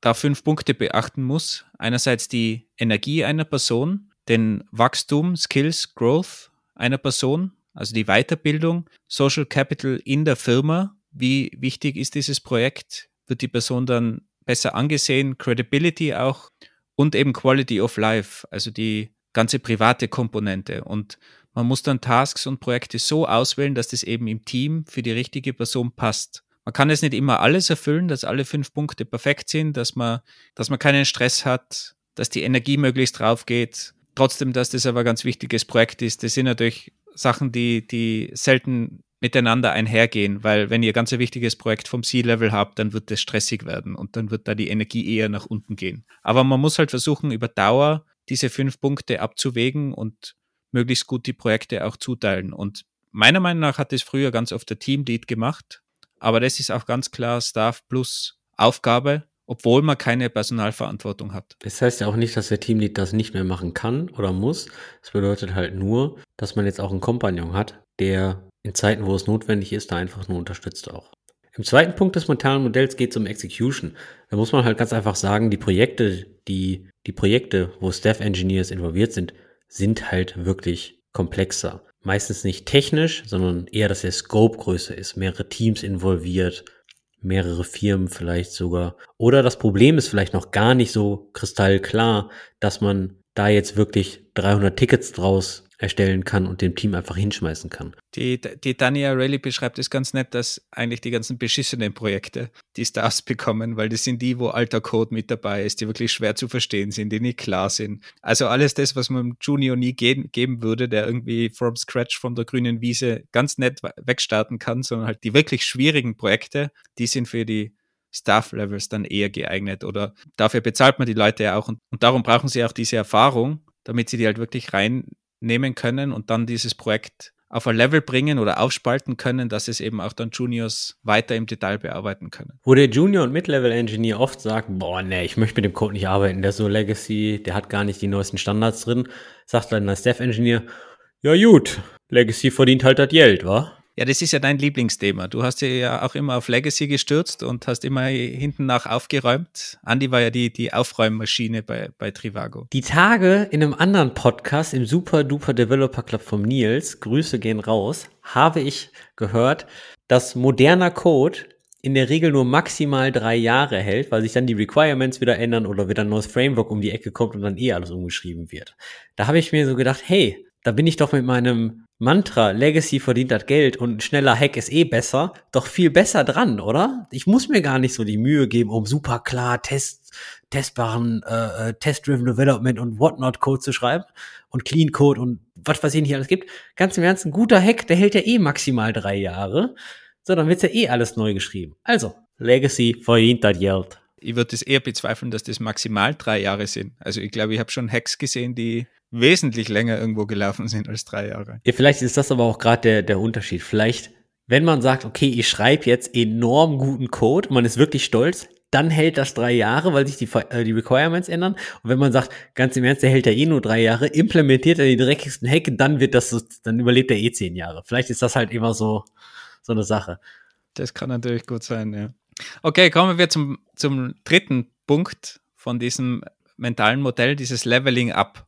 da fünf Punkte beachten muss. Einerseits die Energie einer Person, den Wachstum, Skills, Growth einer Person, also die Weiterbildung, Social Capital in der Firma wie wichtig ist dieses Projekt? Wird die Person dann besser angesehen? Credibility auch und eben Quality of Life, also die ganze private Komponente. Und man muss dann Tasks und Projekte so auswählen, dass das eben im Team für die richtige Person passt. Man kann es nicht immer alles erfüllen, dass alle fünf Punkte perfekt sind, dass man, dass man keinen Stress hat, dass die Energie möglichst drauf geht. Trotzdem, dass das aber ein ganz wichtiges Projekt ist. Das sind natürlich Sachen, die, die selten miteinander einhergehen, weil wenn ihr ganz ein wichtiges Projekt vom C-Level habt, dann wird das stressig werden und dann wird da die Energie eher nach unten gehen. Aber man muss halt versuchen, über Dauer diese fünf Punkte abzuwägen und möglichst gut die Projekte auch zuteilen. Und meiner Meinung nach hat das früher ganz oft der Teamlead gemacht, aber das ist auch ganz klar Staff plus Aufgabe obwohl man keine Personalverantwortung hat. Das heißt ja auch nicht, dass der Teamlead das nicht mehr machen kann oder muss. Das bedeutet halt nur, dass man jetzt auch einen Kompagnon hat, der in Zeiten, wo es notwendig ist, da einfach nur unterstützt auch. Im zweiten Punkt des mentalen Modells geht es um Execution. Da muss man halt ganz einfach sagen, die Projekte, die, die Projekte, wo Staff Engineers involviert sind, sind halt wirklich komplexer. Meistens nicht technisch, sondern eher, dass der Scope größer ist, mehrere Teams involviert, mehrere Firmen vielleicht sogar. Oder das Problem ist vielleicht noch gar nicht so kristallklar, dass man da jetzt wirklich 300 Tickets draus erstellen kann und dem Team einfach hinschmeißen kann. Die, die Dania Rayleigh beschreibt es ganz nett, dass eigentlich die ganzen beschissenen Projekte die Stars bekommen, weil das sind die, wo alter Code mit dabei ist, die wirklich schwer zu verstehen sind, die nicht klar sind. Also alles das, was man Junior nie geben, geben würde, der irgendwie from scratch von der grünen Wiese ganz nett wegstarten kann, sondern halt die wirklich schwierigen Projekte, die sind für die Staff-Levels dann eher geeignet oder dafür bezahlt man die Leute ja auch und, und darum brauchen sie auch diese Erfahrung, damit sie die halt wirklich rein nehmen können und dann dieses Projekt auf ein Level bringen oder aufspalten können, dass es eben auch dann Juniors weiter im Detail bearbeiten können. Wo der Junior- und Mid-Level-Engineer oft sagt, boah, nee, ich möchte mit dem Code nicht arbeiten, der ist so Legacy, der hat gar nicht die neuesten Standards drin, sagt dann der Staff-Engineer, ja gut, Legacy verdient halt das Geld, wa? Ja, das ist ja dein Lieblingsthema. Du hast ja auch immer auf Legacy gestürzt und hast immer hinten nach aufgeräumt. Andy war ja die, die Aufräummaschine bei, bei Trivago. Die Tage in einem anderen Podcast, im Super Duper Developer Club vom Nils, Grüße gehen raus, habe ich gehört, dass moderner Code in der Regel nur maximal drei Jahre hält, weil sich dann die Requirements wieder ändern oder wieder ein neues Framework um die Ecke kommt und dann eh alles umgeschrieben wird. Da habe ich mir so gedacht, hey, da bin ich doch mit meinem Mantra, Legacy verdient das Geld und ein schneller Hack ist eh besser, doch viel besser dran, oder? Ich muss mir gar nicht so die Mühe geben, um super klar Test, testbaren, äh, äh, Test-Driven Development und Whatnot Code zu schreiben und Clean Code und was weiß ich nicht alles gibt. Ganz im Ernst, ein guter Hack, der hält ja eh maximal drei Jahre. So, dann wird's ja eh alles neu geschrieben. Also, Legacy verdient das Geld. Ich würde es eher bezweifeln, dass das maximal drei Jahre sind. Also ich glaube, ich habe schon Hacks gesehen, die wesentlich länger irgendwo gelaufen sind als drei Jahre. Ja, vielleicht ist das aber auch gerade der, der Unterschied. Vielleicht, wenn man sagt, okay, ich schreibe jetzt enorm guten Code, man ist wirklich stolz, dann hält das drei Jahre, weil sich die, äh, die Requirements ändern. Und wenn man sagt, ganz im Ernst, der hält ja eh nur drei Jahre, implementiert er die dreckigsten Hacke, dann wird das, so, dann überlebt er eh zehn Jahre. Vielleicht ist das halt immer so, so eine Sache. Das kann natürlich gut sein, ja. Okay, kommen wir zum, zum dritten Punkt von diesem mentalen Modell, dieses Leveling Up.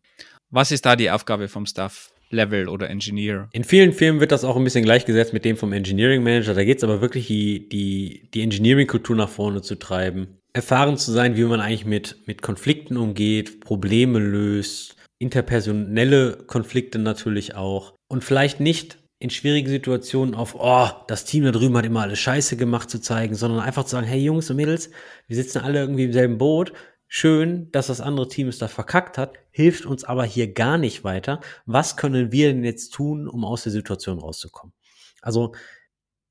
Was ist da die Aufgabe vom Staff? Level oder Engineer. In vielen Filmen wird das auch ein bisschen gleichgesetzt mit dem vom Engineering Manager. Da geht es aber wirklich, die, die, die Engineering-Kultur nach vorne zu treiben. Erfahren zu sein, wie man eigentlich mit, mit Konflikten umgeht, Probleme löst, interpersonelle Konflikte natürlich auch. Und vielleicht nicht in schwierigen Situationen auf, oh, das Team da drüben hat immer alles scheiße gemacht zu zeigen, sondern einfach zu sagen, hey Jungs und Mädels, wir sitzen alle irgendwie im selben Boot Schön, dass das andere Team es da verkackt hat, hilft uns aber hier gar nicht weiter. Was können wir denn jetzt tun, um aus der Situation rauszukommen? Also,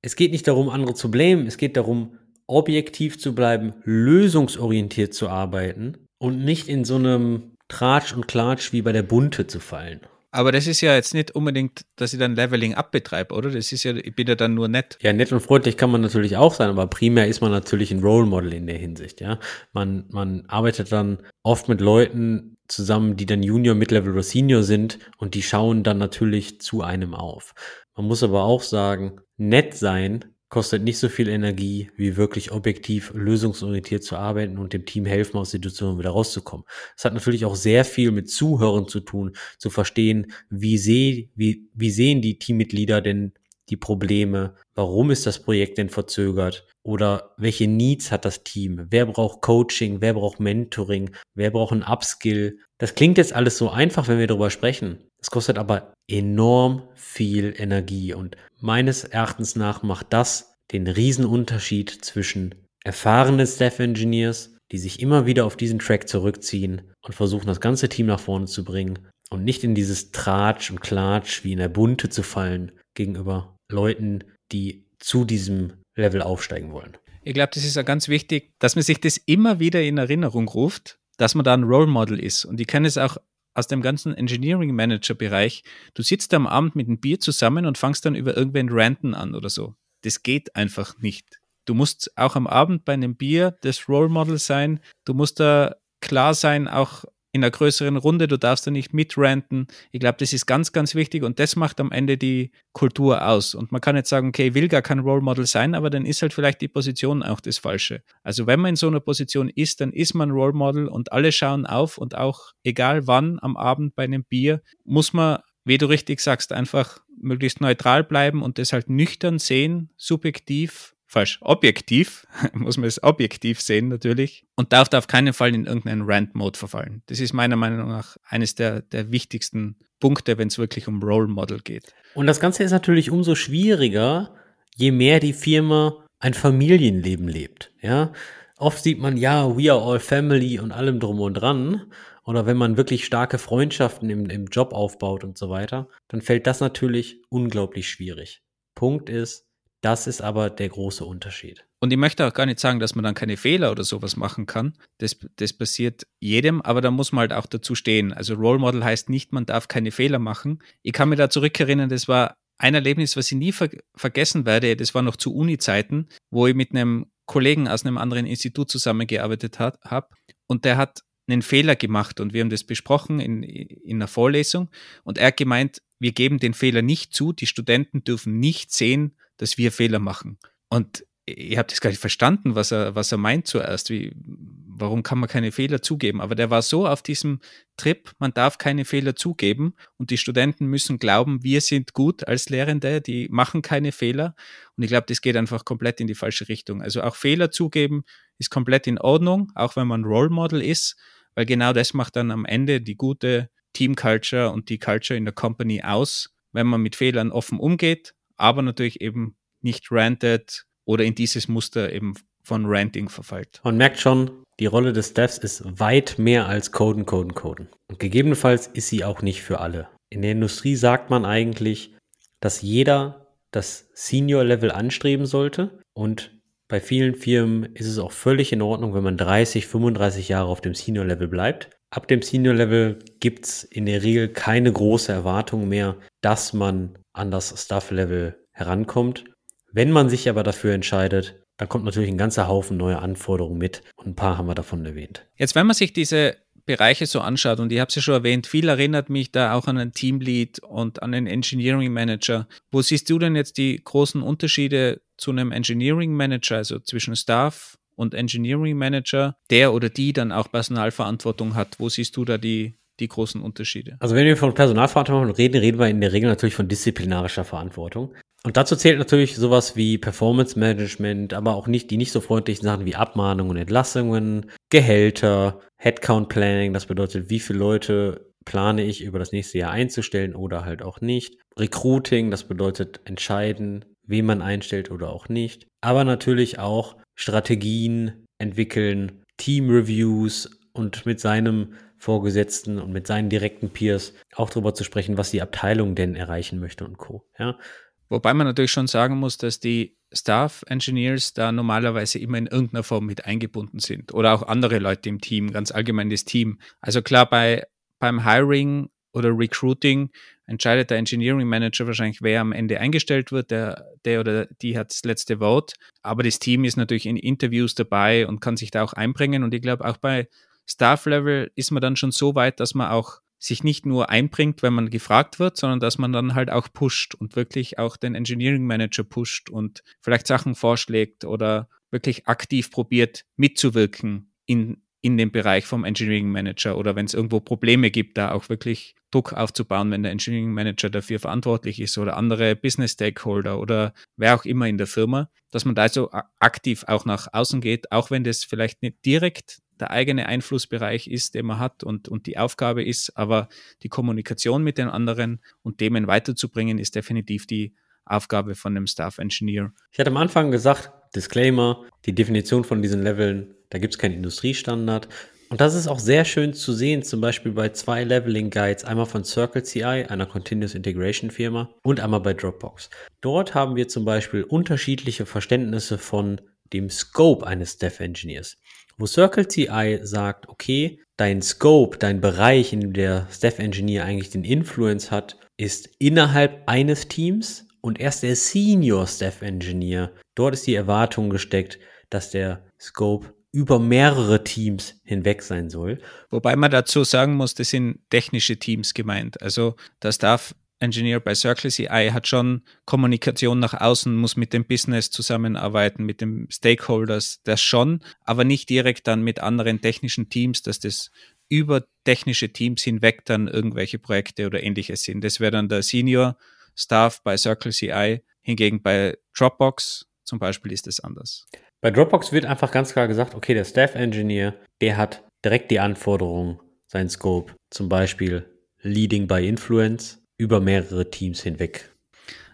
es geht nicht darum, andere zu blamen, es geht darum, objektiv zu bleiben, lösungsorientiert zu arbeiten und nicht in so einem Tratsch und Klatsch wie bei der Bunte zu fallen. Aber das ist ja jetzt nicht unbedingt, dass ich dann Leveling up betreibe, oder? Das ist ja, ich bin ja dann nur nett. Ja, nett und freundlich kann man natürlich auch sein, aber primär ist man natürlich ein Role Model in der Hinsicht, ja. Man, man arbeitet dann oft mit Leuten zusammen, die dann Junior, Mid-Level oder Senior sind und die schauen dann natürlich zu einem auf. Man muss aber auch sagen, nett sein kostet nicht so viel Energie, wie wirklich objektiv lösungsorientiert zu arbeiten und dem Team helfen, aus der Situation wieder rauszukommen. Es hat natürlich auch sehr viel mit Zuhören zu tun, zu verstehen, wie, seh, wie, wie sehen die Teammitglieder denn die Probleme, warum ist das Projekt denn verzögert oder welche Needs hat das Team, wer braucht Coaching, wer braucht Mentoring, wer braucht ein Upskill. Das klingt jetzt alles so einfach, wenn wir darüber sprechen. Es kostet aber enorm viel Energie und meines Erachtens nach macht das den Riesenunterschied zwischen erfahrenen Staff Engineers, die sich immer wieder auf diesen Track zurückziehen und versuchen, das ganze Team nach vorne zu bringen und nicht in dieses Tratsch und Klatsch wie in der Bunte zu fallen gegenüber Leuten, die zu diesem Level aufsteigen wollen. Ich glaube, das ist ja ganz wichtig, dass man sich das immer wieder in Erinnerung ruft, dass man da ein Role Model ist. Und ich kann es auch aus dem ganzen Engineering Manager Bereich, du sitzt am Abend mit einem Bier zusammen und fangst dann über irgendwen ranten an oder so. Das geht einfach nicht. Du musst auch am Abend bei einem Bier das Role Model sein. Du musst da klar sein, auch in einer größeren Runde, du darfst da nicht mitranten. Ich glaube, das ist ganz, ganz wichtig und das macht am Ende die Kultur aus. Und man kann jetzt sagen, okay, will gar kein Role Model sein, aber dann ist halt vielleicht die Position auch das Falsche. Also wenn man in so einer Position ist, dann ist man Role Model und alle schauen auf und auch egal wann am Abend bei einem Bier, muss man, wie du richtig sagst, einfach möglichst neutral bleiben und das halt nüchtern sehen, subjektiv falsch, objektiv, muss man es objektiv sehen natürlich und darf da auf keinen Fall in irgendeinen Rant-Mode verfallen. Das ist meiner Meinung nach eines der, der wichtigsten Punkte, wenn es wirklich um Role Model geht. Und das Ganze ist natürlich umso schwieriger, je mehr die Firma ein Familienleben lebt. Ja, oft sieht man ja, we are all family und allem drum und dran. Oder wenn man wirklich starke Freundschaften im, im Job aufbaut und so weiter, dann fällt das natürlich unglaublich schwierig. Punkt ist, das ist aber der große Unterschied. Und ich möchte auch gar nicht sagen, dass man dann keine Fehler oder sowas machen kann. Das, das passiert jedem, aber da muss man halt auch dazu stehen. Also Role Model heißt nicht, man darf keine Fehler machen. Ich kann mir da zurückerinnern, das war ein Erlebnis, was ich nie ver vergessen werde. Das war noch zu Uni-Zeiten, wo ich mit einem Kollegen aus einem anderen Institut zusammengearbeitet habe. Und der hat einen Fehler gemacht und wir haben das besprochen in, in einer Vorlesung. Und er hat gemeint, wir geben den Fehler nicht zu, die Studenten dürfen nicht sehen, dass wir Fehler machen. Und ich habe das gar nicht verstanden, was er, was er meint zuerst. Wie, warum kann man keine Fehler zugeben? Aber der war so auf diesem Trip, man darf keine Fehler zugeben und die Studenten müssen glauben, wir sind gut als Lehrende, die machen keine Fehler. Und ich glaube, das geht einfach komplett in die falsche Richtung. Also auch Fehler zugeben ist komplett in Ordnung, auch wenn man Role Model ist, weil genau das macht dann am Ende die gute Team Culture und die Culture in der Company aus, wenn man mit Fehlern offen umgeht, aber natürlich eben nicht rantet oder in dieses Muster eben von Ranting verfällt. Man merkt schon, die Rolle des Devs ist weit mehr als Coden, Coden, Coden. Und gegebenenfalls ist sie auch nicht für alle. In der Industrie sagt man eigentlich, dass jeder das Senior-Level anstreben sollte und bei vielen Firmen ist es auch völlig in Ordnung, wenn man 30, 35 Jahre auf dem Senior-Level bleibt. Ab dem Senior-Level gibt es in der Regel keine große Erwartung mehr, dass man an das Staff-Level herankommt. Wenn man sich aber dafür entscheidet, dann kommt natürlich ein ganzer Haufen neuer Anforderungen mit und ein paar haben wir davon erwähnt. Jetzt, wenn man sich diese Bereiche so anschaut, und ich habe es ja schon erwähnt, viel erinnert mich da auch an einen Teamlead und an einen Engineering Manager. Wo siehst du denn jetzt die großen Unterschiede zu einem Engineering Manager, also zwischen Staff und Engineering Manager, der oder die dann auch Personalverantwortung hat? Wo siehst du da die, die großen Unterschiede? Also wenn wir von Personalverantwortung reden, reden wir in der Regel natürlich von disziplinarischer Verantwortung. Und dazu zählt natürlich sowas wie Performance Management, aber auch nicht die nicht so freundlichen Sachen wie Abmahnungen, Entlassungen, Gehälter, Headcount Planning, das bedeutet, wie viele Leute plane ich über das nächste Jahr einzustellen oder halt auch nicht. Recruiting, das bedeutet entscheiden, wen man einstellt oder auch nicht. Aber natürlich auch Strategien entwickeln, Team Reviews und mit seinem Vorgesetzten und mit seinen direkten Peers auch darüber zu sprechen, was die Abteilung denn erreichen möchte und Co. Ja. Wobei man natürlich schon sagen muss, dass die Staff Engineers da normalerweise immer in irgendeiner Form mit eingebunden sind oder auch andere Leute im Team, ganz allgemein das Team. Also klar, bei, beim Hiring oder Recruiting entscheidet der Engineering Manager wahrscheinlich, wer am Ende eingestellt wird, der, der oder die hat das letzte Wort. Aber das Team ist natürlich in Interviews dabei und kann sich da auch einbringen. Und ich glaube, auch bei Staff Level ist man dann schon so weit, dass man auch sich nicht nur einbringt, wenn man gefragt wird, sondern dass man dann halt auch pusht und wirklich auch den Engineering Manager pusht und vielleicht Sachen vorschlägt oder wirklich aktiv probiert mitzuwirken in, in dem Bereich vom Engineering Manager oder wenn es irgendwo Probleme gibt, da auch wirklich Druck aufzubauen, wenn der Engineering Manager dafür verantwortlich ist oder andere Business Stakeholder oder wer auch immer in der Firma, dass man da so aktiv auch nach außen geht, auch wenn das vielleicht nicht direkt der eigene Einflussbereich ist, den man hat und, und die Aufgabe ist, aber die Kommunikation mit den anderen und Themen weiterzubringen, ist definitiv die Aufgabe von einem Staff Engineer. Ich hatte am Anfang gesagt, Disclaimer, die Definition von diesen Leveln, da gibt es keinen Industriestandard. Und das ist auch sehr schön zu sehen, zum Beispiel bei zwei Leveling Guides, einmal von Circle CI, einer Continuous Integration Firma, und einmal bei Dropbox. Dort haben wir zum Beispiel unterschiedliche Verständnisse von dem Scope eines Dev Engineers wo Circle CI sagt, okay, dein Scope, dein Bereich, in dem der Staff Engineer eigentlich den Influence hat, ist innerhalb eines Teams und erst der Senior Staff Engineer. Dort ist die Erwartung gesteckt, dass der Scope über mehrere Teams hinweg sein soll. Wobei man dazu sagen muss, das sind technische Teams gemeint. Also der Staff Engineer bei Circle CI hat schon Kommunikation nach außen, muss mit dem Business zusammenarbeiten, mit den Stakeholders, das schon, aber nicht direkt dann mit anderen technischen Teams, dass das über technische Teams hinweg dann irgendwelche Projekte oder ähnliches sind. Das wäre dann der Senior Staff bei Circle CI. Hingegen bei Dropbox zum Beispiel ist es anders. Bei Dropbox wird einfach ganz klar gesagt, okay, der Staff Engineer, der hat direkt die Anforderungen, sein Scope, zum Beispiel Leading by Influence über mehrere Teams hinweg.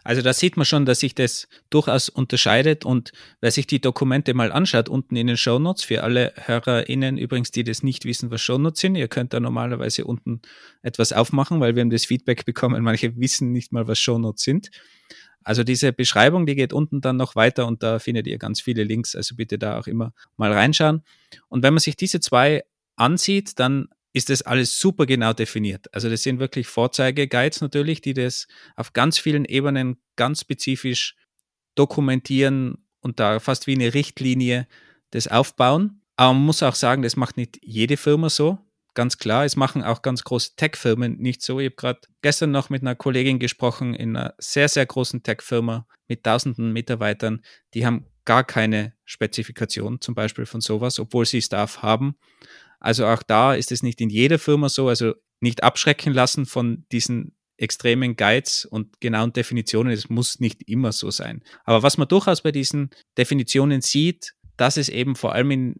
Also da sieht man schon, dass sich das durchaus unterscheidet und wer sich die Dokumente mal anschaut, unten in den Shownotes, für alle HörerInnen übrigens, die das nicht wissen, was Shownotes sind, ihr könnt da normalerweise unten etwas aufmachen, weil wir haben das Feedback bekommen, manche wissen nicht mal, was Shownotes sind. Also diese Beschreibung, die geht unten dann noch weiter und da findet ihr ganz viele Links, also bitte da auch immer mal reinschauen. Und wenn man sich diese zwei ansieht, dann ist das alles super genau definiert. Also das sind wirklich Vorzeigeguides natürlich, die das auf ganz vielen Ebenen ganz spezifisch dokumentieren und da fast wie eine Richtlinie das aufbauen. Aber man muss auch sagen, das macht nicht jede Firma so. Ganz klar, es machen auch ganz große Tech-Firmen nicht so. Ich habe gerade gestern noch mit einer Kollegin gesprochen in einer sehr, sehr großen Tech-Firma mit tausenden Mitarbeitern. Die haben gar keine Spezifikation zum Beispiel von sowas, obwohl sie Staff haben. Also auch da ist es nicht in jeder Firma so, also nicht abschrecken lassen von diesen extremen Guides und genauen Definitionen. Es muss nicht immer so sein. Aber was man durchaus bei diesen Definitionen sieht, dass es eben vor allem in,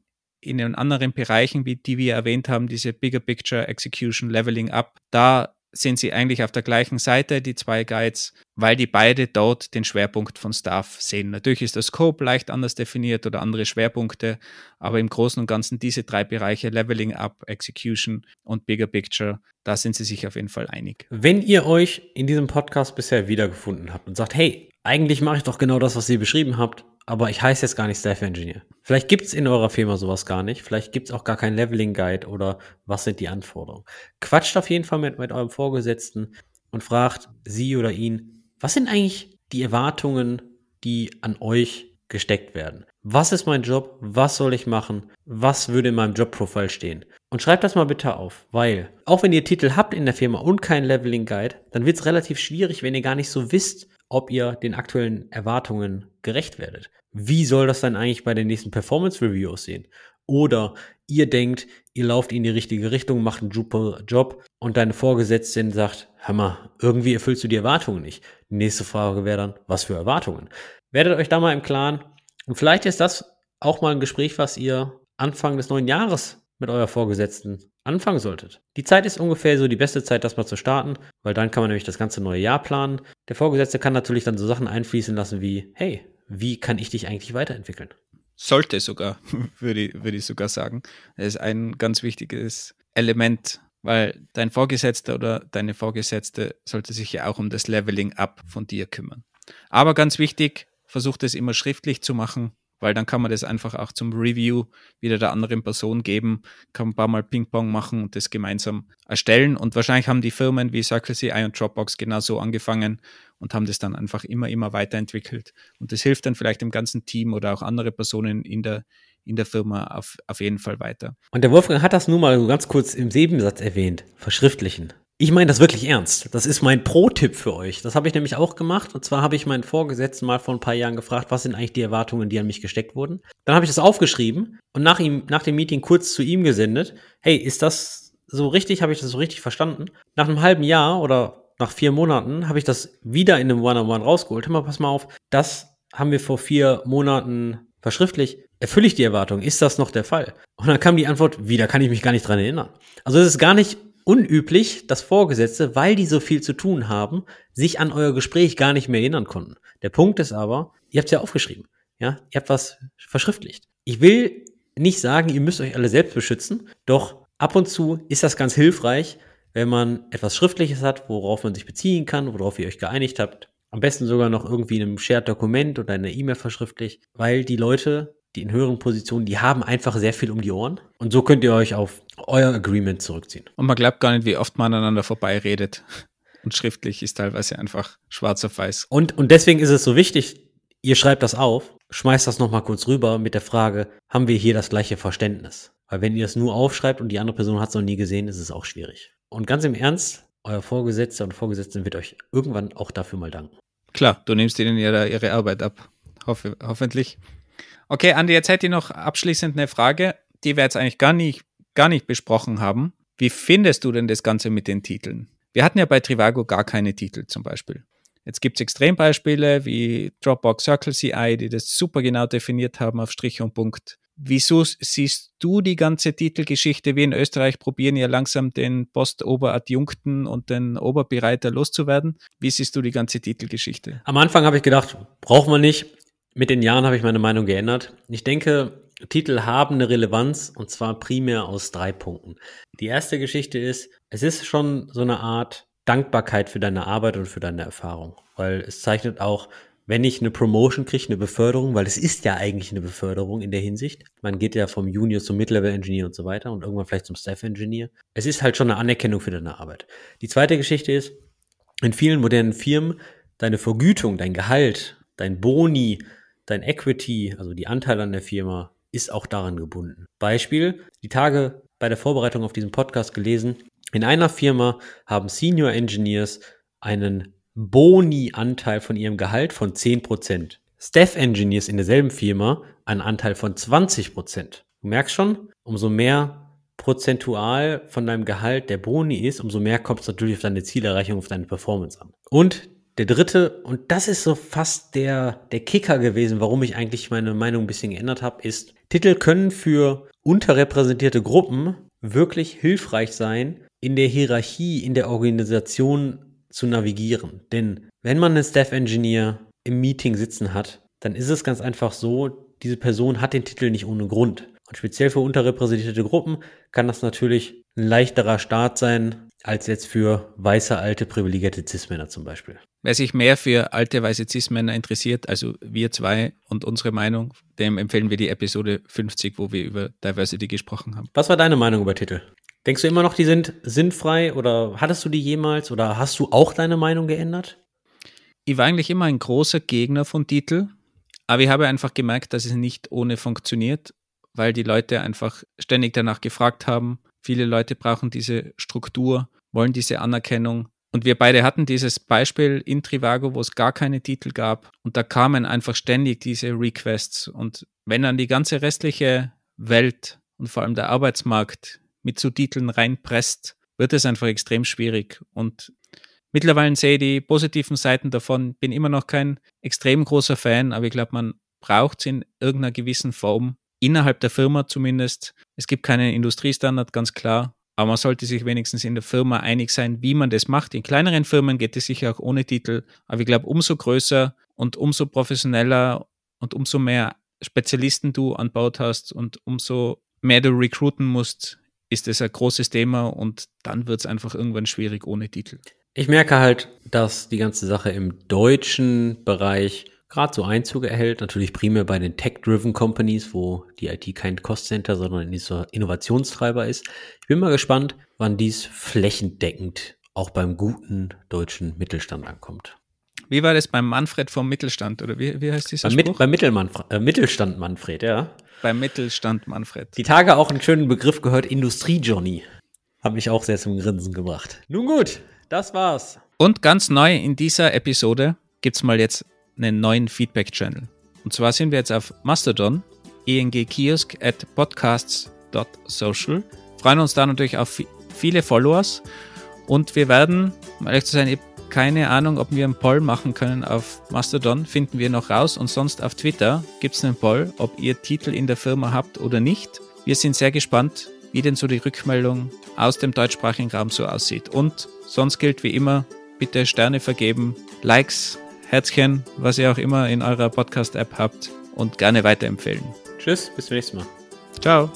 in den anderen Bereichen, wie die wir erwähnt haben, diese Bigger Picture Execution Leveling Up, da sind sie eigentlich auf der gleichen Seite, die zwei Guides, weil die beide dort den Schwerpunkt von Staff sehen. Natürlich ist der Scope leicht anders definiert oder andere Schwerpunkte, aber im Großen und Ganzen diese drei Bereiche, Leveling Up, Execution und Bigger Picture, da sind sie sich auf jeden Fall einig. Wenn ihr euch in diesem Podcast bisher wiedergefunden habt und sagt, hey, eigentlich mache ich doch genau das, was ihr beschrieben habt, aber ich heiße jetzt gar nicht Staff Engineer. Vielleicht gibt es in eurer Firma sowas gar nicht. Vielleicht gibt es auch gar keinen Leveling Guide oder was sind die Anforderungen. Quatscht auf jeden Fall mit, mit eurem Vorgesetzten und fragt sie oder ihn, was sind eigentlich die Erwartungen, die an euch gesteckt werden? Was ist mein Job? Was soll ich machen? Was würde in meinem Jobprofil stehen? Und schreibt das mal bitte auf, weil auch wenn ihr Titel habt in der Firma und keinen Leveling Guide, dann wird es relativ schwierig, wenn ihr gar nicht so wisst, ob ihr den aktuellen Erwartungen gerecht werdet. Wie soll das dann eigentlich bei den nächsten Performance Review aussehen? Oder ihr denkt, ihr lauft in die richtige Richtung, macht einen super Job und deine Vorgesetzte sagt, hör mal, irgendwie erfüllst du die Erwartungen nicht. Die nächste Frage wäre dann, was für Erwartungen? Werdet euch da mal im Klaren. Und vielleicht ist das auch mal ein Gespräch, was ihr Anfang des neuen Jahres mit eurer Vorgesetzten anfangen solltet. Die Zeit ist ungefähr so die beste Zeit, das mal zu starten, weil dann kann man nämlich das ganze neue Jahr planen. Der Vorgesetzte kann natürlich dann so Sachen einfließen lassen wie, hey, wie kann ich dich eigentlich weiterentwickeln? Sollte sogar, würde ich, würde ich sogar sagen. Das ist ein ganz wichtiges Element, weil dein Vorgesetzter oder deine Vorgesetzte sollte sich ja auch um das Leveling up von dir kümmern. Aber ganz wichtig, versucht es immer schriftlich zu machen, weil dann kann man das einfach auch zum Review wieder der anderen Person geben, kann ein paar Mal Ping-Pong machen und das gemeinsam erstellen. Und wahrscheinlich haben die Firmen wie Circle CI und Dropbox genauso angefangen und haben das dann einfach immer, immer weiterentwickelt. Und das hilft dann vielleicht dem ganzen Team oder auch andere Personen in der, in der Firma auf, auf jeden Fall weiter. Und der Wolfgang hat das nun mal ganz kurz im Nebensatz erwähnt, verschriftlichen. Ich meine das wirklich ernst. Das ist mein Pro-Tipp für euch. Das habe ich nämlich auch gemacht. Und zwar habe ich meinen Vorgesetzten mal vor ein paar Jahren gefragt, was sind eigentlich die Erwartungen, die an mich gesteckt wurden. Dann habe ich das aufgeschrieben und nach, ihm, nach dem Meeting kurz zu ihm gesendet. Hey, ist das so richtig? Habe ich das so richtig verstanden? Nach einem halben Jahr oder nach vier Monaten habe ich das wieder in einem One-on-One -on -One rausgeholt. Hör mal, pass mal auf. Das haben wir vor vier Monaten verschriftlich. Erfülle ich die Erwartung? Ist das noch der Fall? Und dann kam die Antwort, wieder kann ich mich gar nicht dran erinnern. Also es ist gar nicht unüblich, dass Vorgesetzte, weil die so viel zu tun haben, sich an euer Gespräch gar nicht mehr erinnern konnten. Der Punkt ist aber, ihr habt es ja aufgeschrieben. Ja, ihr habt was verschriftlicht. Ich will nicht sagen, ihr müsst euch alle selbst beschützen, doch ab und zu ist das ganz hilfreich, wenn man etwas Schriftliches hat, worauf man sich beziehen kann, worauf ihr euch geeinigt habt. Am besten sogar noch irgendwie in einem Shared-Dokument oder in einer E-Mail verschriftlich, weil die Leute die in höheren Positionen, die haben einfach sehr viel um die Ohren. Und so könnt ihr euch auf euer Agreement zurückziehen. Und man glaubt gar nicht, wie oft man aneinander vorbeiredet. Und schriftlich ist teilweise einfach schwarz auf weiß. Und, und deswegen ist es so wichtig, ihr schreibt das auf, schmeißt das nochmal kurz rüber mit der Frage, haben wir hier das gleiche Verständnis? Weil wenn ihr es nur aufschreibt und die andere Person hat es noch nie gesehen, ist es auch schwierig. Und ganz im Ernst, euer Vorgesetzter und Vorgesetzten wird euch irgendwann auch dafür mal danken. Klar, du nimmst ihnen ja ihre Arbeit ab. Hoffe, hoffentlich. Okay, Andi, jetzt hätte ich noch abschließend eine Frage, die wir jetzt eigentlich gar nicht, gar nicht besprochen haben. Wie findest du denn das Ganze mit den Titeln? Wir hatten ja bei Trivago gar keine Titel zum Beispiel. Jetzt gibt es Extrembeispiele wie Dropbox Circle CI, die das super genau definiert haben auf Strich und Punkt. Wieso siehst du die ganze Titelgeschichte? wie in Österreich probieren ja langsam den Postoberadjunkten und den Oberbereiter loszuwerden. Wie siehst du die ganze Titelgeschichte? Am Anfang habe ich gedacht, braucht man nicht. Mit den Jahren habe ich meine Meinung geändert. Ich denke, Titel haben eine Relevanz und zwar primär aus drei Punkten. Die erste Geschichte ist, es ist schon so eine Art Dankbarkeit für deine Arbeit und für deine Erfahrung, weil es zeichnet auch wenn ich eine Promotion kriege, eine Beförderung, weil es ist ja eigentlich eine Beförderung in der Hinsicht. Man geht ja vom Junior zum Mid-Level-Engineer und so weiter und irgendwann vielleicht zum Staff-Engineer. Es ist halt schon eine Anerkennung für deine Arbeit. Die zweite Geschichte ist, in vielen modernen Firmen, deine Vergütung, dein Gehalt, dein Boni, dein Equity, also die Anteile an der Firma, ist auch daran gebunden. Beispiel, die Tage bei der Vorbereitung auf diesen Podcast gelesen, in einer Firma haben Senior Engineers einen Boni-Anteil von ihrem Gehalt von 10%. Staff Engineers in derselben Firma einen Anteil von 20%. Du merkst schon, umso mehr prozentual von deinem Gehalt der Boni ist, umso mehr kommt es natürlich auf deine Zielerreichung, auf deine Performance an. Und der dritte, und das ist so fast der, der Kicker gewesen, warum ich eigentlich meine Meinung ein bisschen geändert habe, ist, Titel können für unterrepräsentierte Gruppen wirklich hilfreich sein, in der Hierarchie, in der Organisation zu navigieren. Denn wenn man einen Staff Engineer im Meeting sitzen hat, dann ist es ganz einfach so, diese Person hat den Titel nicht ohne Grund. Und speziell für unterrepräsentierte Gruppen kann das natürlich ein leichterer Start sein, als jetzt für weiße, alte, privilegierte Cis-Männer zum Beispiel. Wer sich mehr für alte, weiße Cis-Männer interessiert, also wir zwei und unsere Meinung, dem empfehlen wir die Episode 50, wo wir über Diversity gesprochen haben. Was war deine Meinung über Titel? Denkst du immer noch, die sind sinnfrei oder hattest du die jemals oder hast du auch deine Meinung geändert? Ich war eigentlich immer ein großer Gegner von Titel, aber ich habe einfach gemerkt, dass es nicht ohne funktioniert, weil die Leute einfach ständig danach gefragt haben. Viele Leute brauchen diese Struktur, wollen diese Anerkennung. Und wir beide hatten dieses Beispiel in Trivago, wo es gar keine Titel gab. Und da kamen einfach ständig diese Requests. Und wenn dann die ganze restliche Welt und vor allem der Arbeitsmarkt mit so Titeln reinpresst, wird es einfach extrem schwierig. Und mittlerweile sehe ich die positiven Seiten davon, bin immer noch kein extrem großer Fan, aber ich glaube, man braucht es in irgendeiner gewissen Form, innerhalb der Firma zumindest. Es gibt keinen Industriestandard, ganz klar, aber man sollte sich wenigstens in der Firma einig sein, wie man das macht. In kleineren Firmen geht es sicher auch ohne Titel, aber ich glaube, umso größer und umso professioneller und umso mehr Spezialisten du an Bord hast und umso mehr du recruiten musst, ist es ein großes Thema und dann wird es einfach irgendwann schwierig ohne Titel. Ich merke halt, dass die ganze Sache im deutschen Bereich gerade so Einzug erhält, natürlich primär bei den Tech-Driven Companies, wo die IT kein Cost-Center, sondern ein Innovationstreiber ist. Ich bin mal gespannt, wann dies flächendeckend auch beim guten deutschen Mittelstand ankommt. Wie war das beim Manfred vom Mittelstand oder wie, wie heißt dieser beim, Spruch? Mit, beim äh, Mittelstand Manfred, ja beim Mittelstand Manfred. Die Tage auch einen schönen Begriff gehört, Industrie-Johnny. Hat mich auch sehr zum Grinsen gebracht. Nun gut, das war's. Und ganz neu in dieser Episode gibt's mal jetzt einen neuen Feedback-Channel. Und zwar sind wir jetzt auf Mastodon, engkiosk at podcasts.social. Freuen uns da natürlich auf viele Followers. Und wir werden, um ehrlich zu sein, keine Ahnung, ob wir einen Poll machen können auf Mastodon, finden wir noch raus. Und sonst auf Twitter gibt es einen Poll, ob ihr Titel in der Firma habt oder nicht. Wir sind sehr gespannt, wie denn so die Rückmeldung aus dem deutschsprachigen Raum so aussieht. Und sonst gilt wie immer, bitte Sterne vergeben, Likes, Herzchen, was ihr auch immer in eurer Podcast-App habt und gerne weiterempfehlen. Tschüss, bis zum nächsten Mal. Ciao.